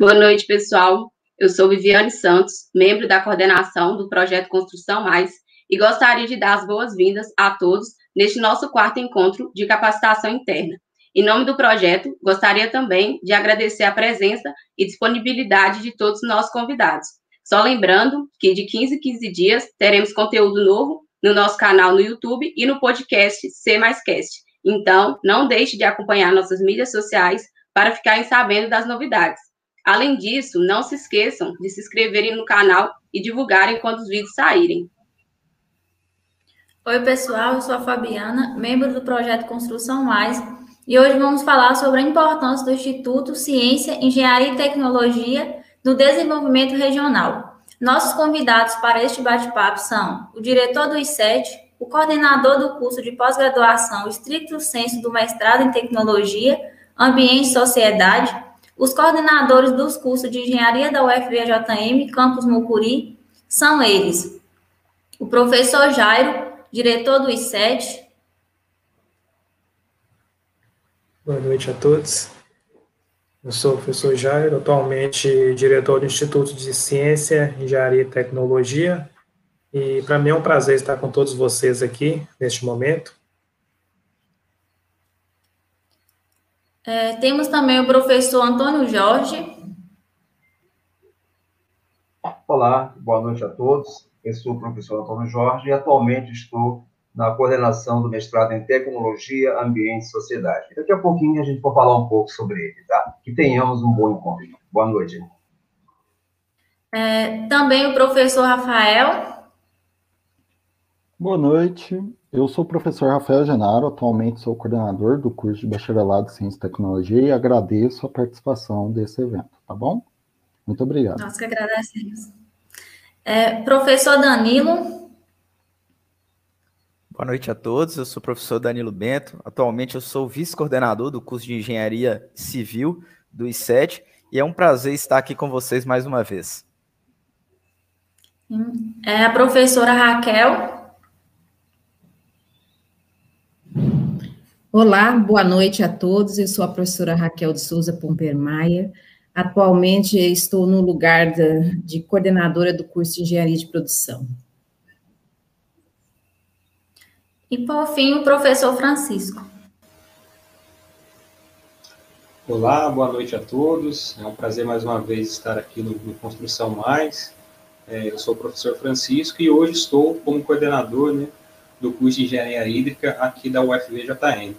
Boa noite, pessoal. Eu sou Viviane Santos, membro da coordenação do projeto Construção Mais, e gostaria de dar as boas-vindas a todos neste nosso quarto encontro de capacitação interna. Em nome do projeto, gostaria também de agradecer a presença e disponibilidade de todos os nossos convidados. Só lembrando que de 15 em 15 dias teremos conteúdo novo no nosso canal no YouTube e no podcast C Mais Cast. Então, não deixe de acompanhar nossas mídias sociais para ficarem sabendo das novidades. Além disso, não se esqueçam de se inscreverem no canal e divulgarem quando os vídeos saírem. Oi, pessoal, eu sou a Fabiana, membro do projeto Construção Mais, e hoje vamos falar sobre a importância do Instituto Ciência, Engenharia e Tecnologia no desenvolvimento regional. Nossos convidados para este bate-papo são o diretor do I7, o coordenador do curso de pós-graduação estricto senso do mestrado em Tecnologia, Ambiente e Sociedade, os coordenadores dos cursos de Engenharia da UFVJM, Campus Mucuri, são eles: o professor Jairo, diretor do I7. Boa noite a todos. Eu sou o professor Jairo, atualmente diretor do Instituto de Ciência, Engenharia e Tecnologia, e para mim é um prazer estar com todos vocês aqui neste momento. É, temos também o professor Antônio Jorge. Olá, boa noite a todos. Eu sou o professor Antônio Jorge e atualmente estou na coordenação do mestrado em Tecnologia, Ambiente e Sociedade. Daqui a pouquinho a gente vai falar um pouco sobre ele, tá? Que tenhamos um bom encontro. Boa noite. É, também o professor Rafael. Boa noite. Eu sou o professor Rafael Genaro, atualmente sou coordenador do curso de Bacharelado em Ciência e Tecnologia e agradeço a participação desse evento, tá bom? Muito obrigado. Nós que agradecemos. É, professor Danilo. Boa noite a todos, eu sou o professor Danilo Bento. Atualmente eu sou vice-coordenador do curso de Engenharia Civil do I7 e é um prazer estar aqui com vocês mais uma vez. É a professora Raquel. Olá, boa noite a todos. Eu sou a professora Raquel de Souza Pompermaia. Atualmente estou no lugar de, de coordenadora do curso de Engenharia de Produção. E, por fim, o professor Francisco. Olá, boa noite a todos. É um prazer mais uma vez estar aqui no, no Construção Mais. É, eu sou o professor Francisco e hoje estou como coordenador né, do curso de Engenharia Hídrica aqui da UFVJM.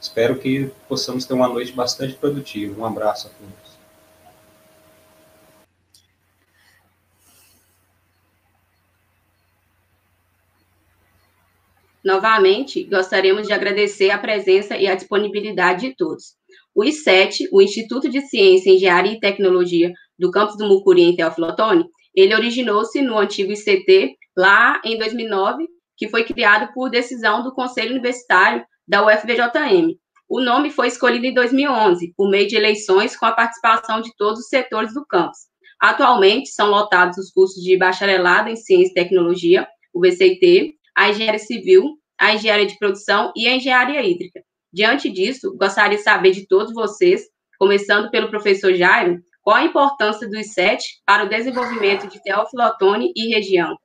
Espero que possamos ter uma noite bastante produtiva. Um abraço a todos. Novamente, gostaríamos de agradecer a presença e a disponibilidade de todos. O I7, o Instituto de Ciência, Engenharia e Tecnologia do campus do Mucuri, em Teófilo Otoni, ele originou-se no antigo ICT, lá em 2009, que foi criado por decisão do Conselho Universitário da UFVJM. O nome foi escolhido em 2011, por meio de eleições com a participação de todos os setores do campus. Atualmente, são lotados os cursos de bacharelado em Ciência e Tecnologia, o VCT, a engenharia civil, a engenharia de produção e a engenharia hídrica. Diante disso, gostaria de saber de todos vocês, começando pelo professor Jairo, qual a importância do I7 para o desenvolvimento de Teófilo Otoni e região.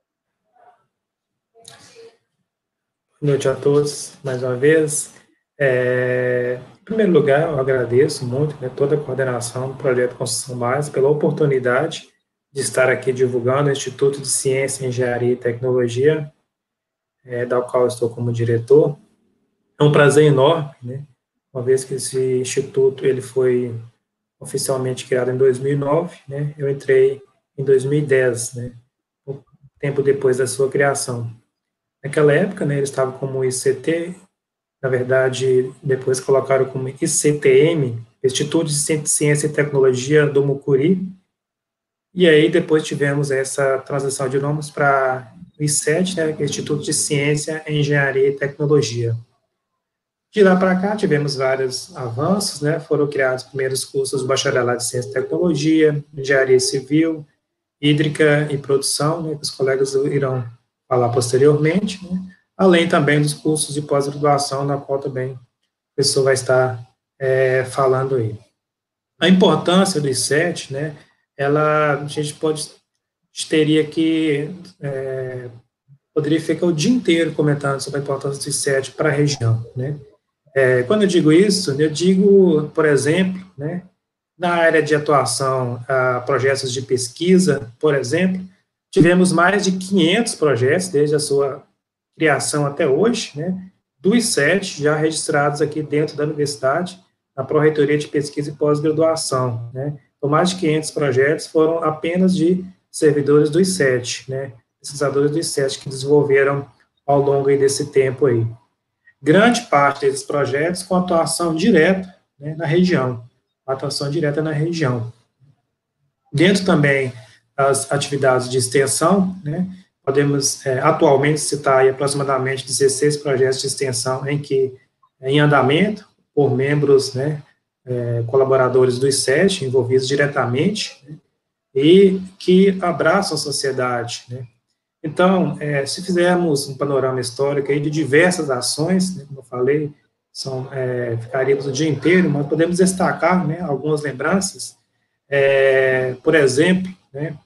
Boa noite a todos, mais uma vez. É, em primeiro lugar, eu agradeço muito né, toda a coordenação do projeto Construção Base pela oportunidade de estar aqui divulgando o Instituto de Ciência, Engenharia e Tecnologia é, da qual estou como diretor. É um prazer enorme, né? Uma vez que esse instituto ele foi oficialmente criado em 2009, né? Eu entrei em 2010, né? Um tempo depois da sua criação. Naquela época, né, ele estava como ICT, na verdade, depois colocaram como ICTM, Instituto de Ciência e Tecnologia do Mucuri, e aí depois tivemos essa transição de nomes para o I7, né, Instituto de Ciência, Engenharia e Tecnologia. De lá para cá, tivemos vários avanços, né, foram criados primeiros cursos bacharelado de Ciência e Tecnologia, Engenharia Civil, Hídrica e Produção, né, que os colegas irão falar posteriormente, né, além também dos cursos de pós-graduação, na qual também a pessoa vai estar é, falando aí. A importância do I7, né, ela, a gente pode, teria que, é, poderia ficar o dia inteiro comentando sobre a importância do I7 para a região, né. É, quando eu digo isso, eu digo, por exemplo, né, na área de atuação, a projetos de pesquisa, por exemplo, tivemos mais de 500 projetos desde a sua criação até hoje, né, dos sete já registrados aqui dentro da universidade, na Pró-Reitoria de Pesquisa e Pós-Graduação, né. Então, mais de 500 projetos foram apenas de servidores dos sete, né, pesquisadores dos sete que desenvolveram ao longo desse tempo aí. Grande parte desses projetos com atuação direta né, na região, atuação direta na região. Dentro também das atividades de extensão, né, podemos é, atualmente citar aproximadamente 16 projetos de extensão em que em andamento por membros, né, é, colaboradores do ICET, envolvidos diretamente, né, e que abraçam a sociedade, né. Então, é, se fizermos um panorama histórico aí de diversas ações, né, como eu falei, são, é, ficaríamos o dia inteiro, mas podemos destacar né, algumas lembranças. É, por exemplo, né,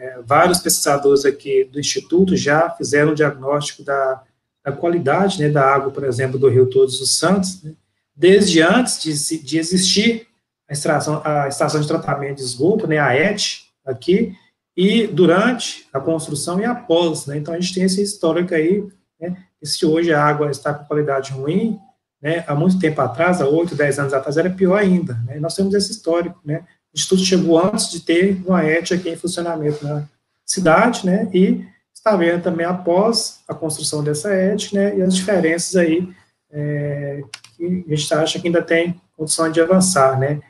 é, vários pesquisadores aqui do Instituto já fizeram um diagnóstico da, da qualidade né, da água, por exemplo, do Rio Todos os Santos, né, desde antes de, de existir a, extração, a estação de tratamento de esgoto, né, a ET, aqui, e durante a construção e após. Né, então, a gente tem esse histórico aí né, e se hoje a água está com qualidade ruim, né, há muito tempo atrás, há 8, 10 anos atrás, era pior ainda. Né, nós temos esse histórico. Né, o Instituto chegou antes de ter uma ET aqui em funcionamento na cidade, né, e está vendo também após a construção dessa ET, né, e as diferenças aí é, que a gente acha que ainda tem condição de avançar, né.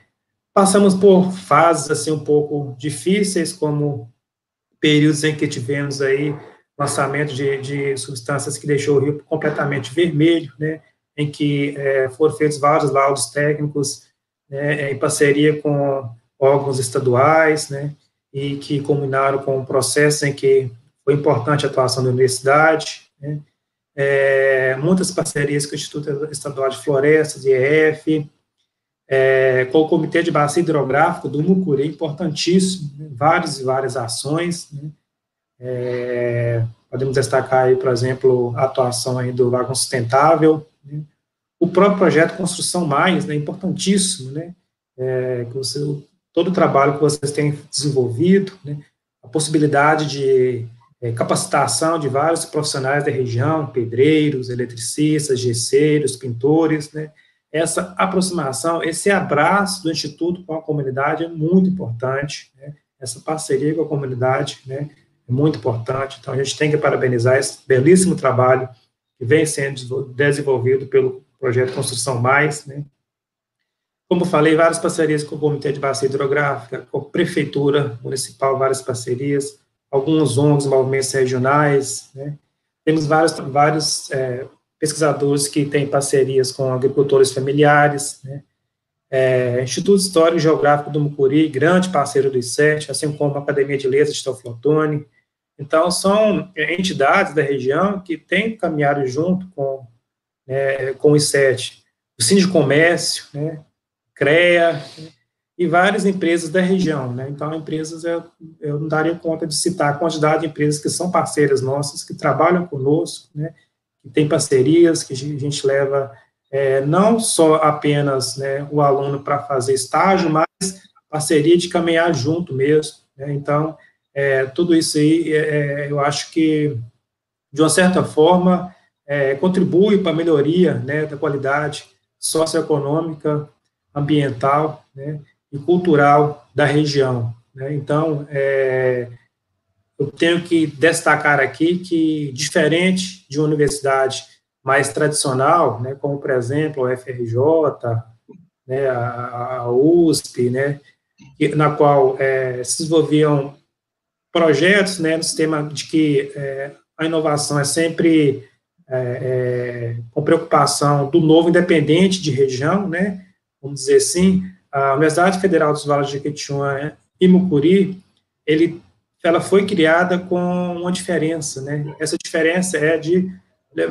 Passamos por fases, assim, um pouco difíceis, como períodos em que tivemos aí lançamento de, de substâncias que deixou o rio completamente vermelho, né, em que é, foram feitos vários laudos técnicos né, em parceria com órgãos estaduais, né, e que culminaram com um processo em que foi importante a atuação da universidade, né, é, muitas parcerias com o Instituto Estadual de Florestas, IEF, é, com o Comitê de Bacia Hidrográfico do Mucuri, importantíssimo, né, várias e várias ações, né, é, podemos destacar aí, por exemplo, a atuação aí do Lago Sustentável, né? o próprio projeto Construção Mais, né, importantíssimo, né, é, que você, todo o trabalho que vocês têm desenvolvido, né, a possibilidade de é, capacitação de vários profissionais da região, pedreiros, eletricistas, gesseiros, pintores, né, essa aproximação, esse abraço do Instituto com a comunidade é muito importante, né, essa parceria com a comunidade, né, muito importante. Então, a gente tem que parabenizar esse belíssimo trabalho que vem sendo desenvolvido pelo projeto Construção Mais, né? Como falei, várias parcerias com o Comitê de Bacia Hidrográfica, com a Prefeitura Municipal, várias parcerias, alguns ONGs, movimentos regionais, né? Temos vários, vários é, pesquisadores que têm parcerias com agricultores familiares, né? É, Instituto Histórico e Geográfico do Mucuri, grande parceiro do ICET, assim como a Academia de Letras de Teoflotone, então, são entidades da região que têm caminhado junto com, né, com o I7, o Cine de Comércio, né, CREA, e várias empresas da região. Né, então, empresas, eu, eu não daria conta de citar a quantidade de empresas que são parceiras nossas, que trabalham conosco, né, que tem parcerias, que a gente leva é, não só apenas né, o aluno para fazer estágio, mas parceria de caminhar junto mesmo. Né, então, é, tudo isso aí, é, é, eu acho que, de uma certa forma, é, contribui para a melhoria né, da qualidade socioeconômica, ambiental né, e cultural da região. Né? Então, é, eu tenho que destacar aqui que, diferente de uma universidade mais tradicional, né, como, por exemplo, a FRJ, né, a, a USP, né, na qual é, se desenvolviam projetos, né, no sistema de que é, a inovação é sempre é, é, com preocupação do novo independente de região, né, vamos dizer assim, a Universidade Federal dos Vales de Jequitinhonha e Mucuri, ele, ela foi criada com uma diferença, né, essa diferença é de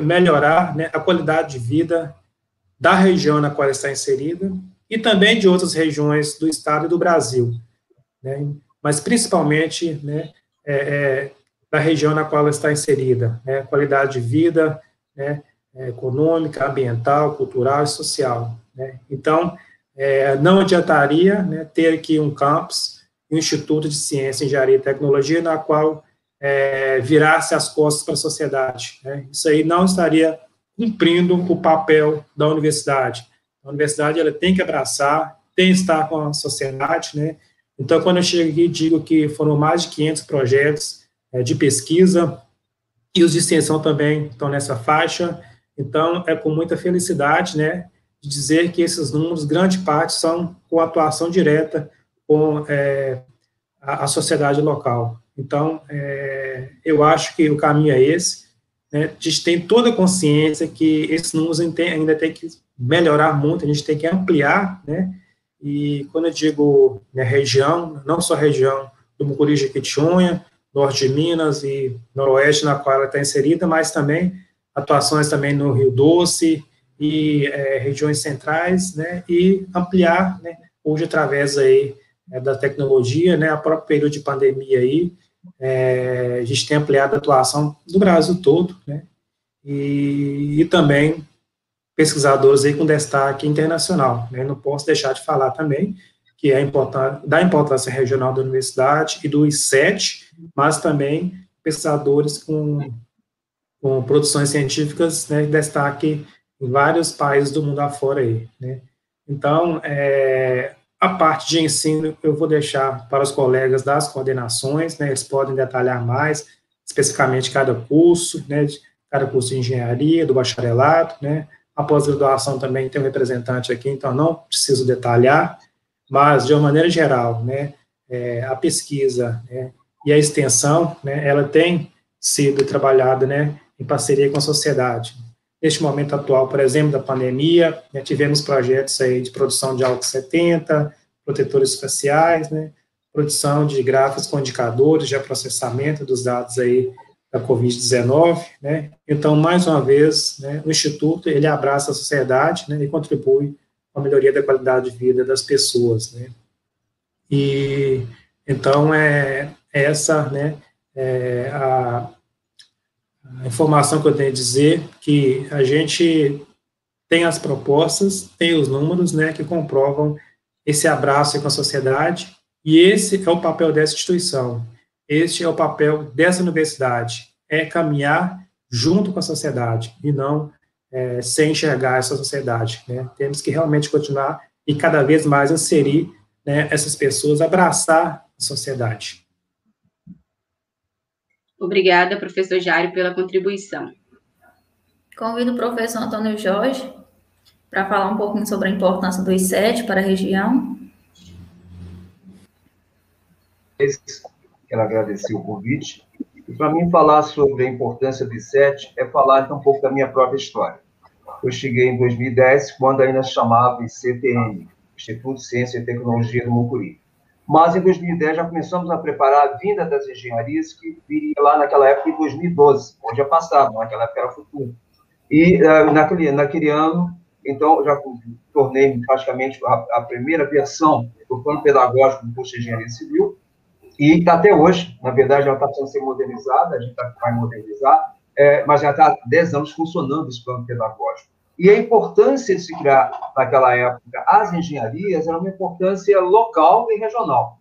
melhorar né, a qualidade de vida da região na qual está inserida e também de outras regiões do estado e do Brasil, né? mas principalmente né, é, é, da região na qual ela está inserida, né? qualidade de vida, né? É, econômica, ambiental, cultural e social. Né? Então, é, não adiantaria né, ter aqui um campus, um Instituto de Ciência, Engenharia e Tecnologia, na qual é, virasse as costas para a sociedade. Né? Isso aí não estaria cumprindo o papel da universidade. A universidade ela tem que abraçar, tem que estar com a sociedade, né? Então, quando eu chego aqui digo que foram mais de 500 projetos é, de pesquisa e os de extensão também estão nessa faixa. Então, é com muita felicidade, né, de dizer que esses números, grande parte, são com atuação direta com é, a, a, sociedade local. Então, é, eu acho que o caminho é esse. Né, a gente tem toda a consciência que esses números ainda tem que melhorar muito, a gente tem que ampliar, né? E quando eu digo né, região, não só região do Mucuri Jequitinhonha, norte de Minas e noroeste, na qual ela está inserida, mas também atuações também no Rio Doce e é, regiões centrais, né? E ampliar, né? Hoje, através aí é, da tecnologia, né? A próprio período de pandemia aí, é, a gente tem ampliado a atuação do Brasil todo, né? E, e também pesquisadores aí com destaque internacional. Né? Não posso deixar de falar também que é importante, da importância regional da universidade e do I7, mas também pesquisadores com, com produções científicas, né, destaque em vários países do mundo afora aí, né. Então, é, a parte de ensino eu vou deixar para os colegas das coordenações, né, eles podem detalhar mais, especificamente cada curso, né, cada curso de engenharia, do bacharelado, né, a pós-graduação também tem um representante aqui, então não preciso detalhar, mas, de uma maneira geral, né, é, a pesquisa né, e a extensão, né, ela tem sido trabalhada né, em parceria com a sociedade. Neste momento atual, por exemplo, da pandemia, né, tivemos projetos aí de produção de álcool 70, protetores faciais, né, produção de gráficos com indicadores de processamento dos dados aí da Covid-19, né? Então, mais uma vez, né, o Instituto, ele abraça a sociedade, né, e contribui com a melhoria da qualidade de vida das pessoas, né? E, então, é, essa, né, é a, a informação que eu tenho a dizer, que a gente tem as propostas, tem os números, né, que comprovam esse abraço com a sociedade, e esse é o papel dessa instituição, este é o papel dessa universidade, é caminhar junto com a sociedade e não é, sem enxergar essa sociedade. Né? Temos que realmente continuar e cada vez mais inserir né, essas pessoas, abraçar a sociedade. Obrigada, professor Jário, pela contribuição. Convido o professor Antônio Jorge para falar um pouquinho sobre a importância do I7 para a região. Quero agradecer o convite. E para mim falar sobre a importância do I7 é falar então, um pouco da minha própria história. Eu cheguei em 2010, quando ainda chamava ICTM, Instituto de Ciência e Tecnologia do Mucuri. Mas em 2010 já começamos a preparar a vinda das engenharias que viria lá naquela época em 2012, onde é passado, naquela época era futuro. E uh, naquele, naquele ano, então, já tornei praticamente a, a primeira versão do plano pedagógico do curso de Engenharia Civil, e até hoje, na verdade, ela está precisando ser modernizada, a gente tá, vai modernizar, é, mas já está há 10 anos funcionando esse plano pedagógico. E a importância de se criar, naquela época, as engenharias era uma importância local e regional.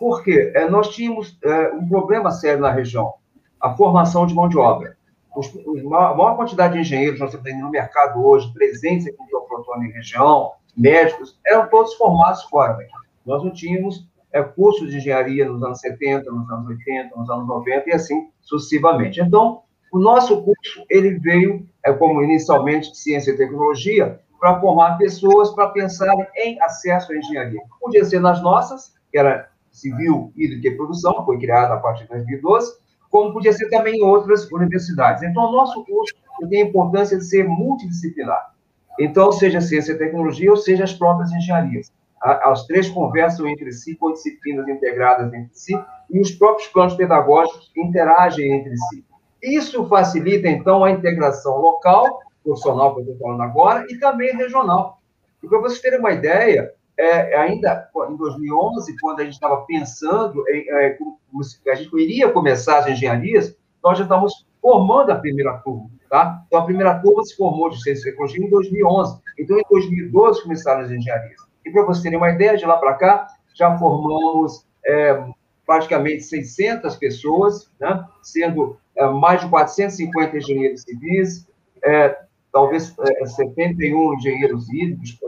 Por quê? É, nós tínhamos é, um problema sério na região, a formação de mão de obra. Os, a maior quantidade de engenheiros nós temos no mercado hoje, presentes aqui no Teoflotone em região, médicos, eram todos formados fora daqui. Nós não tínhamos é, cursos de engenharia nos anos 70, nos anos 80, nos anos 90 e assim sucessivamente. Então, o nosso curso ele veio, é, como inicialmente ciência e tecnologia, para formar pessoas para pensarem em acesso à engenharia. Podia ser nas nossas, que era civil, hídrica e produção, foi criada a partir de 2012, como podia ser também em outras universidades. Então, o nosso curso tem a importância de ser multidisciplinar. Então, seja ciência e tecnologia, ou seja as próprias engenharias as três conversam entre si, com disciplinas integradas entre si, e os próprios planos pedagógicos interagem entre si. Isso facilita, então, a integração local, profissional que eu estou falando agora, e também regional. E para vocês terem uma ideia, é, ainda em 2011, quando a gente estava pensando em, é, a gente iria começar as engenharias, nós já estávamos formando a primeira turma, tá? Então, a primeira turma se formou de ciência e tecnologia em 2011. Então, em 2012, começaram as engenharias. E para vocês terem uma ideia, de lá para cá, já formamos é, praticamente 600 pessoas, né? sendo é, mais de 450 engenheiros civis, é, talvez é, 71 engenheiros hídricos de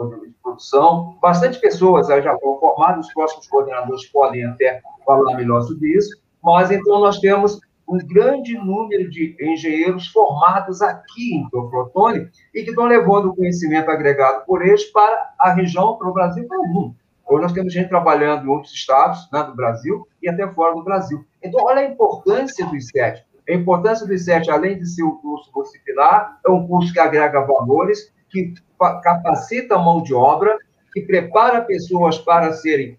produção, bastante pessoas já foram formadas, os próximos coordenadores podem até falar melhor sobre isso, mas então nós temos um grande número de engenheiros formados aqui em Teoflotone e que estão levando o conhecimento agregado por eles para a região, para o Brasil, para o mundo. Hoje nós temos gente trabalhando em outros estados né, do Brasil e até fora do Brasil. Então, olha a importância do ICET. A importância do ICET, além de ser um curso disciplinar, é um curso que agrega valores, que capacita a mão de obra, que prepara pessoas para serem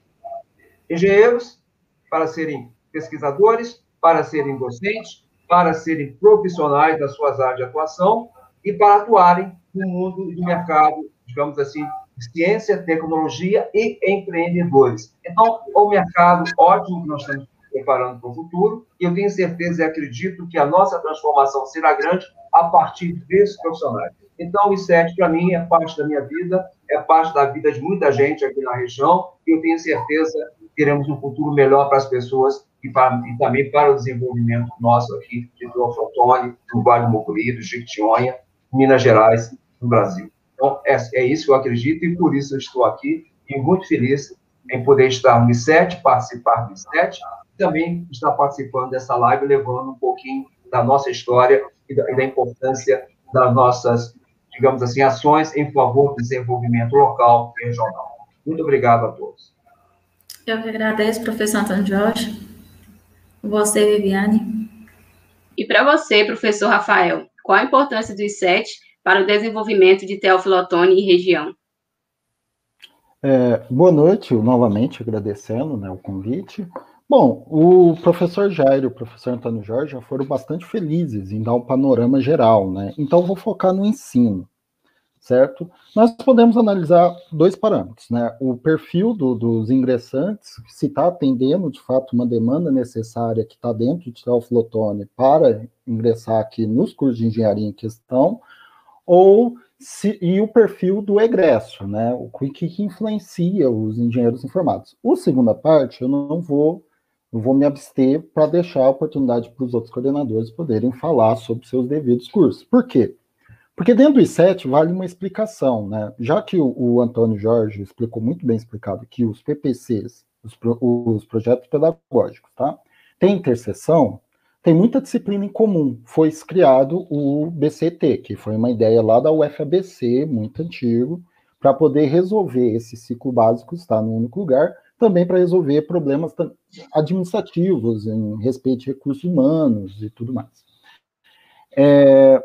engenheiros, para serem pesquisadores, para serem docentes, para serem profissionais das suas áreas de atuação e para atuarem no mundo do mercado, digamos assim, ciência, tecnologia e empreendedores. Então, o mercado ótimo que nós estamos preparando para o futuro, e eu tenho certeza e acredito que a nossa transformação será grande a partir desses profissionais. Então, o ICET, para mim, é parte da minha vida, é parte da vida de muita gente aqui na região, e eu tenho certeza que teremos um futuro melhor para as pessoas e, para, e também para o desenvolvimento nosso aqui de Teoflotone, do Vale do Mucuri, do Jequitinhonha, Minas Gerais, no Brasil. Então, é, é isso que eu acredito e por isso eu estou aqui e muito feliz em poder estar no I7, participar do I7 e também estar participando dessa live, levando um pouquinho da nossa história e da, e da importância das nossas, digamos assim, ações em favor do desenvolvimento local e regional. Muito obrigado a todos. Eu que agradeço, professor Antônio Jorge. Você, Viviane. E para você, professor Rafael, qual a importância do I7 para o desenvolvimento de Teófilo Otoni e região. É, boa noite, novamente agradecendo né, o convite. Bom, o professor Jairo e o professor Antônio Jorge já foram bastante felizes em dar um panorama geral, né? Então, vou focar no ensino, certo? Nós podemos analisar dois parâmetros, né? O perfil do, dos ingressantes, se está atendendo, de fato, uma demanda necessária que está dentro de Teófilo Otoni para ingressar aqui nos cursos de engenharia em questão, ou se, e o perfil do egresso, né? O que, que influencia os engenheiros informados. O segunda parte, eu não vou, eu vou me abster para deixar a oportunidade para os outros coordenadores poderem falar sobre seus devidos cursos. Por quê? Porque dentro do I7 vale uma explicação, né? Já que o, o Antônio Jorge explicou muito bem explicado que os PPCs, os, os projetos pedagógicos, tá? Tem interseção, tem muita disciplina em comum. Foi criado o BCT, que foi uma ideia lá da UFABC, muito antigo, para poder resolver esse ciclo básico estar no único lugar, também para resolver problemas administrativos em respeito a recursos humanos e tudo mais. É,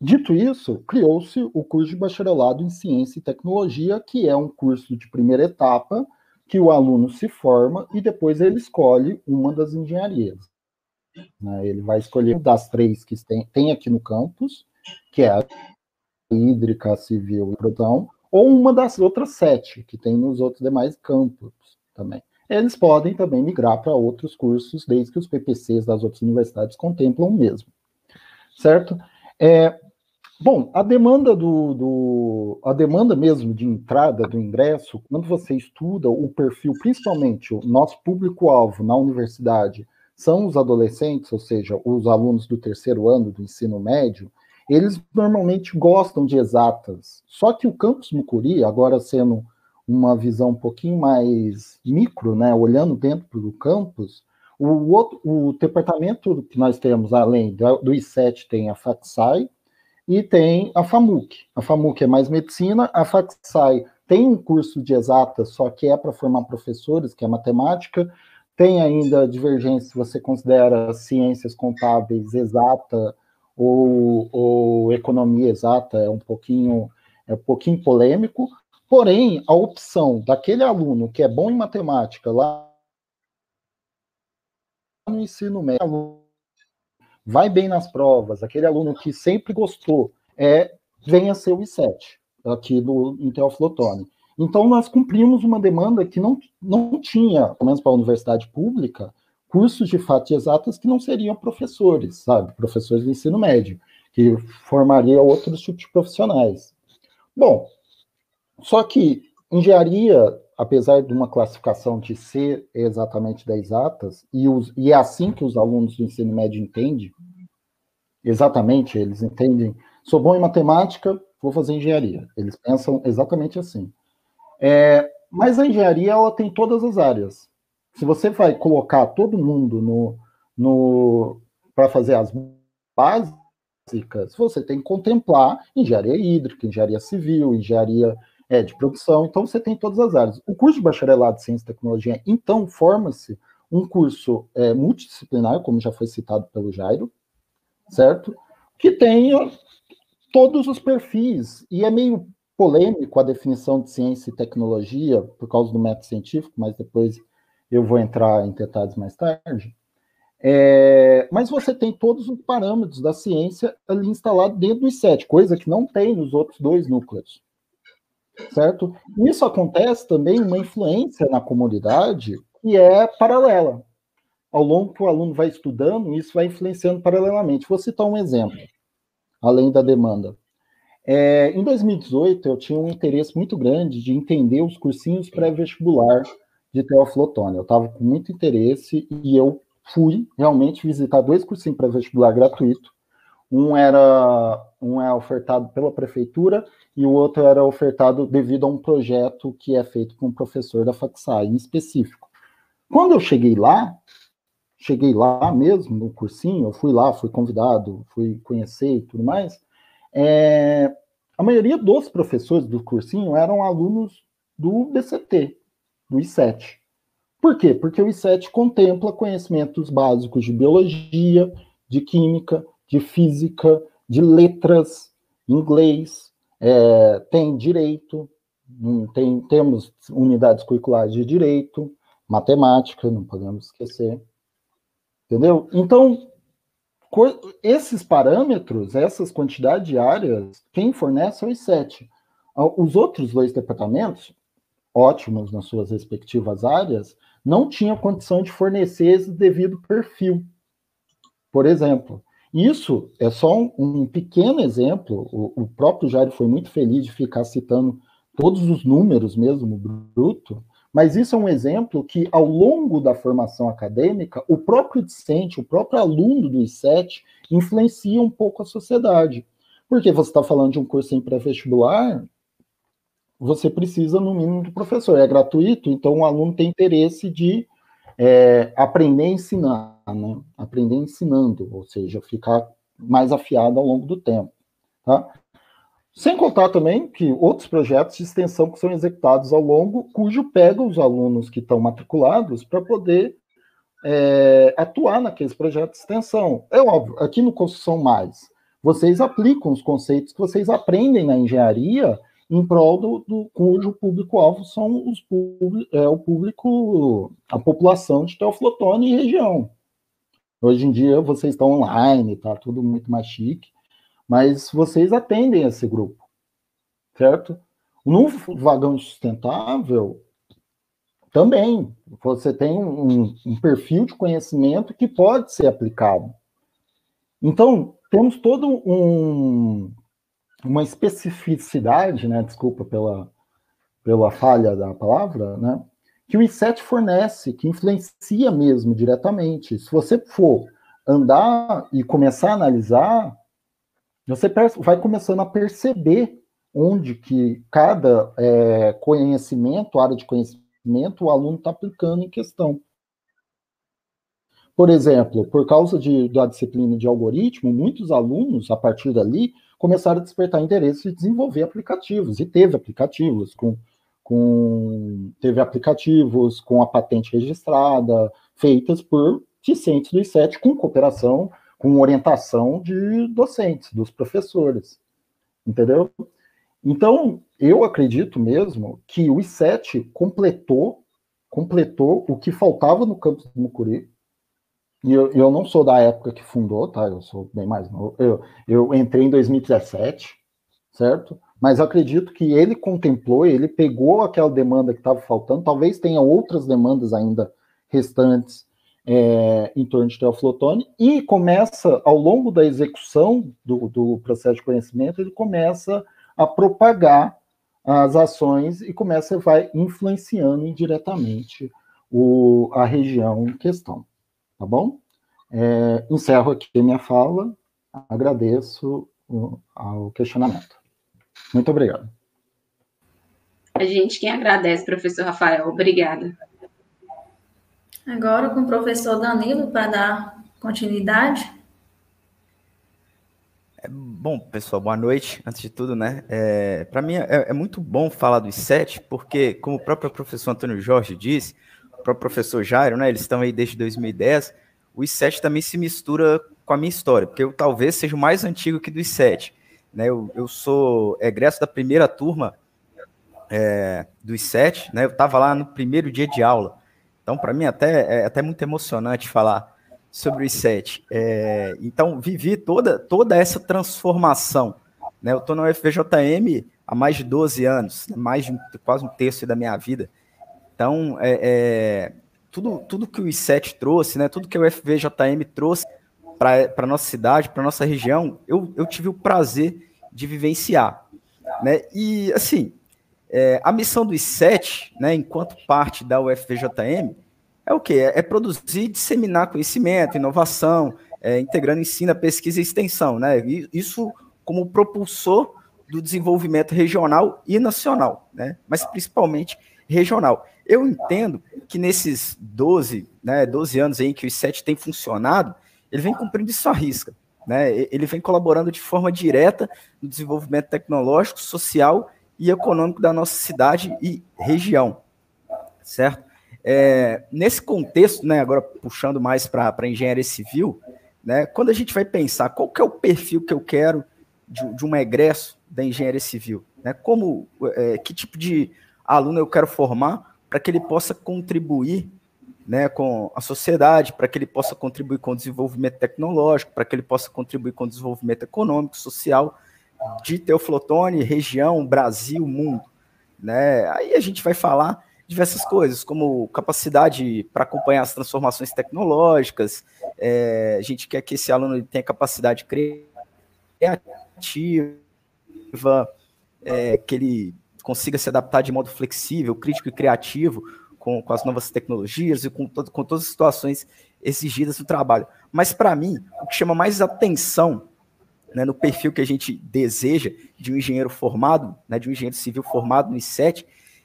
dito isso, criou-se o curso de bacharelado em ciência e tecnologia, que é um curso de primeira etapa, que o aluno se forma e depois ele escolhe uma das engenharias. Né? Ele vai escolher das três que tem, tem aqui no campus, que é a hídrica, civil e produção, ou uma das outras sete que tem nos outros demais campos também. Eles podem também migrar para outros cursos, desde que os PPCs das outras universidades contemplam o mesmo. Certo? É, bom, a demanda do, do, a demanda mesmo de entrada do ingresso, quando você estuda o perfil, principalmente o nosso público-alvo na universidade, são os adolescentes, ou seja, os alunos do terceiro ano do ensino médio, eles normalmente gostam de exatas. Só que o campus Mucuri, agora sendo uma visão um pouquinho mais micro, né, olhando dentro do campus, o, outro, o departamento que nós temos, além do I7, tem a FACSAI e tem a FAMUC. A FAMUC é mais medicina, a FACSAI tem um curso de exatas, só que é para formar professores, que é matemática, tem ainda divergência se você considera ciências contábeis exata ou, ou economia exata, é um pouquinho é um pouquinho polêmico. Porém, a opção daquele aluno que é bom em matemática lá no ensino médio, vai bem nas provas, aquele aluno que sempre gostou, é venha ser o I7. aqui do Intel Flotone. Então, nós cumprimos uma demanda que não, não tinha, pelo menos para a universidade pública, cursos de fato exatas que não seriam professores, sabe? Professores de ensino médio, que formaria outros tipos de profissionais. Bom, só que engenharia, apesar de uma classificação de ser exatamente das exatas, e, os, e é assim que os alunos do ensino médio entendem, exatamente, eles entendem, sou bom em matemática, vou fazer engenharia. Eles pensam exatamente assim. É, mas a engenharia, ela tem todas as áreas. Se você vai colocar todo mundo no, no para fazer as básicas, você tem que contemplar engenharia hídrica, engenharia civil, engenharia é, de produção, então você tem todas as áreas. O curso de bacharelado em ciência e tecnologia, então, forma-se um curso é, multidisciplinar, como já foi citado pelo Jairo, certo? Que tenha todos os perfis, e é meio polêmico a definição de ciência e tecnologia, por causa do método científico, mas depois eu vou entrar em detalhes mais tarde. É, mas você tem todos os parâmetros da ciência ali instalados dentro dos sete, coisa que não tem nos outros dois núcleos certo? Isso acontece também uma influência na comunidade que é paralela. Ao longo que o aluno vai estudando, isso vai influenciando paralelamente. Vou citar um exemplo, além da demanda. É, em 2018, eu tinha um interesse muito grande de entender os cursinhos pré-vestibular de Teoflotone. Eu estava com muito interesse e eu fui realmente visitar dois cursinhos pré-vestibular gratuito. Um era um é ofertado pela prefeitura e o outro era ofertado devido a um projeto que é feito com um professor da FACSAI em específico. Quando eu cheguei lá, cheguei lá mesmo no cursinho, eu fui lá, fui convidado, fui conhecer e tudo mais, é, a maioria dos professores do cursinho eram alunos do BCT, do I7. Por quê? Porque o I7 contempla conhecimentos básicos de biologia, de química, de física, de letras, inglês, é, tem direito, tem, temos unidades curriculares de direito, matemática, não podemos esquecer. Entendeu? Então, esses parâmetros, essas quantidades diárias, quem fornece é o I7. Os outros dois departamentos, ótimos nas suas respectivas áreas, não tinham condição de fornecer esse devido perfil. Por exemplo, isso é só um, um pequeno exemplo. O, o, próprio Jair foi muito feliz de ficar citando todos os números mesmo, bruto, mas isso é um exemplo que, ao longo da formação acadêmica, o próprio discente, o próprio aluno do I7, influencia um pouco a sociedade. Porque você está falando de um curso em pré-vestibular, você precisa, no mínimo, do professor. É gratuito, então o aluno tem interesse de é, aprender a ensinar, né? Aprender ensinando, ou seja, ficar mais afiado ao longo do tempo, tá? Sem contar também que outros projetos de extensão que são executados ao longo, cujo pega os alunos que estão matriculados para poder é, atuar naqueles projetos de extensão. É óbvio, aqui no Construção Mais, vocês aplicam os conceitos que vocês aprendem na engenharia em prol do, do cujo público-alvo são os é, o público, a população de Teoflotone e região. Hoje em dia vocês estão online, tá tudo muito mais chique, mas vocês atendem esse grupo, certo? No vagão sustentável, também, você tem um, um perfil de conhecimento que pode ser aplicado. Então, temos todo um, uma especificidade, né, desculpa pela, pela falha da palavra, né, que o I7 fornece, que influencia mesmo diretamente. Se você for andar e começar a analisar, você vai começando a perceber onde que cada é, conhecimento, área de conhecimento, o aluno está aplicando em questão. Por exemplo, por causa de, da disciplina de algoritmo, muitos alunos, a partir dali, começaram a despertar interesse em desenvolver aplicativos, e teve aplicativos com, com teve aplicativos com a patente registrada, feitas por discentes do I7, com cooperação, com orientação de docentes, dos professores, entendeu? Então, eu acredito mesmo que o I7 completou, completou o que faltava no campus do Mucuri, e eu, eu não sou da época que fundou, tá? Eu sou bem mais novo. Eu, eu entrei em 2017, certo? Mas acredito que ele contemplou, ele pegou aquela demanda que estava faltando, talvez tenha outras demandas ainda restantes é, em torno de Teoflotone, e começa, ao longo da execução do, do processo de conhecimento, ele começa a propagar as ações e começa, vai influenciando indiretamente o, a região em questão. Tá bom? É, encerro aqui minha fala, agradeço o, ao questionamento. Muito obrigado. A gente quem agradece, professor Rafael. Obrigada. Agora com o professor Danilo para dar continuidade. É, bom, pessoal, boa noite. Antes de tudo, né? É, Para mim é, é, muito bom falar dos sete, porque, como o próprio professor Antônio Jorge disse, o próprio professor Jairo, né? Eles estão aí desde 2010. O I7 também se mistura com a minha história, porque eu talvez seja o mais antigo que dos sete. Né? Eu, eu sou egresso da primeira turma é, dos sete, né? Eu estava lá no primeiro dia de aula. Então, para mim, até, é até muito emocionante falar sobre os sete. É, então, vivi toda, toda essa transformação. Né? Eu estou no FVJM há mais de 12 anos, né? mais de quase um terço da minha vida. Então, é, é, tudo, tudo que o I7 trouxe, né, tudo que o FVJM trouxe para a nossa cidade, para a nossa região, eu, eu tive o prazer de vivenciar. Né? E, assim, é, a missão do I7, né, enquanto parte da UFVJM, é o quê? É, é produzir e disseminar conhecimento, inovação, é, integrando ensino, pesquisa e extensão. Né? Isso como propulsor do desenvolvimento regional e nacional, né? mas principalmente regional. Eu entendo que nesses 12, né, 12 anos aí que o I7 tem funcionado, ele vem cumprindo isso à risca. Né? Ele vem colaborando de forma direta no desenvolvimento tecnológico, social e econômico da nossa cidade e região, certo? É, nesse contexto, né, agora puxando mais para a engenharia civil, né, quando a gente vai pensar qual que é o perfil que eu quero de, de um egresso da engenharia civil, né, como, é, que tipo de aluno eu quero formar para que ele possa contribuir né, com a sociedade, para que ele possa contribuir com o desenvolvimento tecnológico, para que ele possa contribuir com o desenvolvimento econômico, social de Teoflotone, região, Brasil, mundo. Né? Aí a gente vai falar diversas coisas, como capacidade para acompanhar as transformações tecnológicas, é, a gente quer que esse aluno tenha capacidade criativa, é, que ele consiga se adaptar de modo flexível, crítico e criativo com, com as novas tecnologias e com, todo, com todas as situações exigidas do trabalho. Mas, para mim, o que chama mais atenção né, no perfil que a gente deseja de um engenheiro formado, né, de um engenheiro civil formado no I7,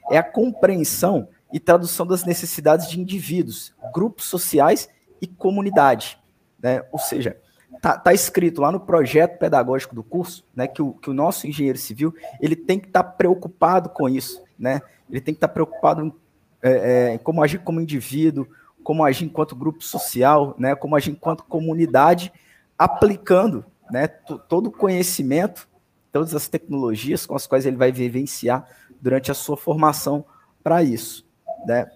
é a compreensão e tradução das necessidades de indivíduos, grupos sociais e comunidade. Né? Ou seja, Está tá escrito lá no projeto pedagógico do curso, né, que o, que o nosso engenheiro civil ele tem que estar tá preocupado com isso, né? Ele tem que estar tá preocupado em, é, é, como agir como indivíduo, como agir enquanto grupo social, né? Como agir enquanto comunidade, aplicando, né? Todo o conhecimento, todas as tecnologias com as quais ele vai vivenciar durante a sua formação para isso, né?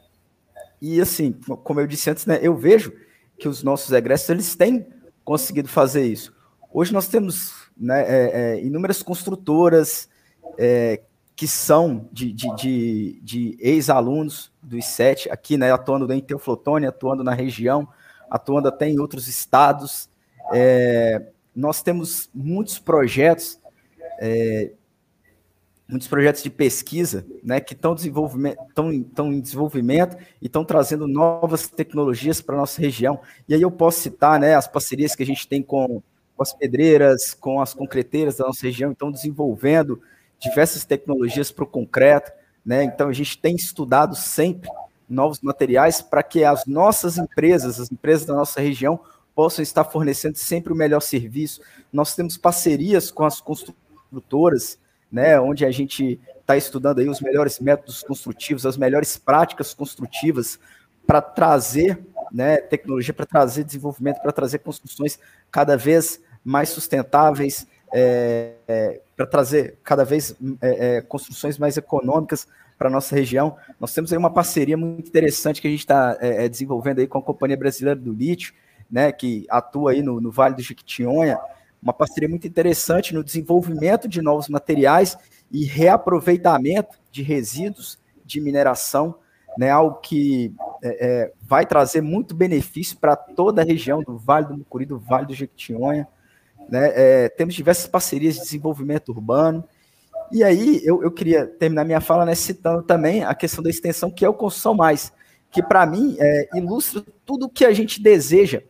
E assim, como eu disse antes, né? Eu vejo que os nossos egressos eles têm conseguido fazer isso. Hoje nós temos né, é, é, inúmeras construtoras é, que são de, de, de, de ex-alunos dos sete aqui, né, atuando em Teoflotone, atuando na região, atuando até em outros estados. É, nós temos muitos projetos, é, muitos projetos de pesquisa, né, que estão em desenvolvimento e estão trazendo novas tecnologias para a nossa região. E aí eu posso citar, né, as parcerias que a gente tem com, com as pedreiras, com as concreteiras da nossa região, estão desenvolvendo diversas tecnologias para o concreto, né, então a gente tem estudado sempre novos materiais para que as nossas empresas, as empresas da nossa região, possam estar fornecendo sempre o melhor serviço. Nós temos parcerias com as construtoras, né, onde a gente está estudando aí os melhores métodos construtivos, as melhores práticas construtivas para trazer né, tecnologia, para trazer desenvolvimento, para trazer construções cada vez mais sustentáveis, é, é, para trazer cada vez é, é construções mais econômicas para a nossa região. Nós temos aí uma parceria muito interessante que a gente está é, é, desenvolvendo aí com a Companhia Brasileira do Lítio, né, que atua aí no, no Vale do Jequitinhonha, uma parceria muito interessante no desenvolvimento de novos materiais e reaproveitamento de resíduos de mineração, né, algo que é, é, vai trazer muito benefício para toda a região do Vale do Mucuri, do Vale do Jequitinhonha. Né, é, temos diversas parcerias de desenvolvimento urbano. E aí eu, eu queria terminar minha fala né, citando também a questão da extensão, que é o Construção Mais, que para mim é, ilustra tudo o que a gente deseja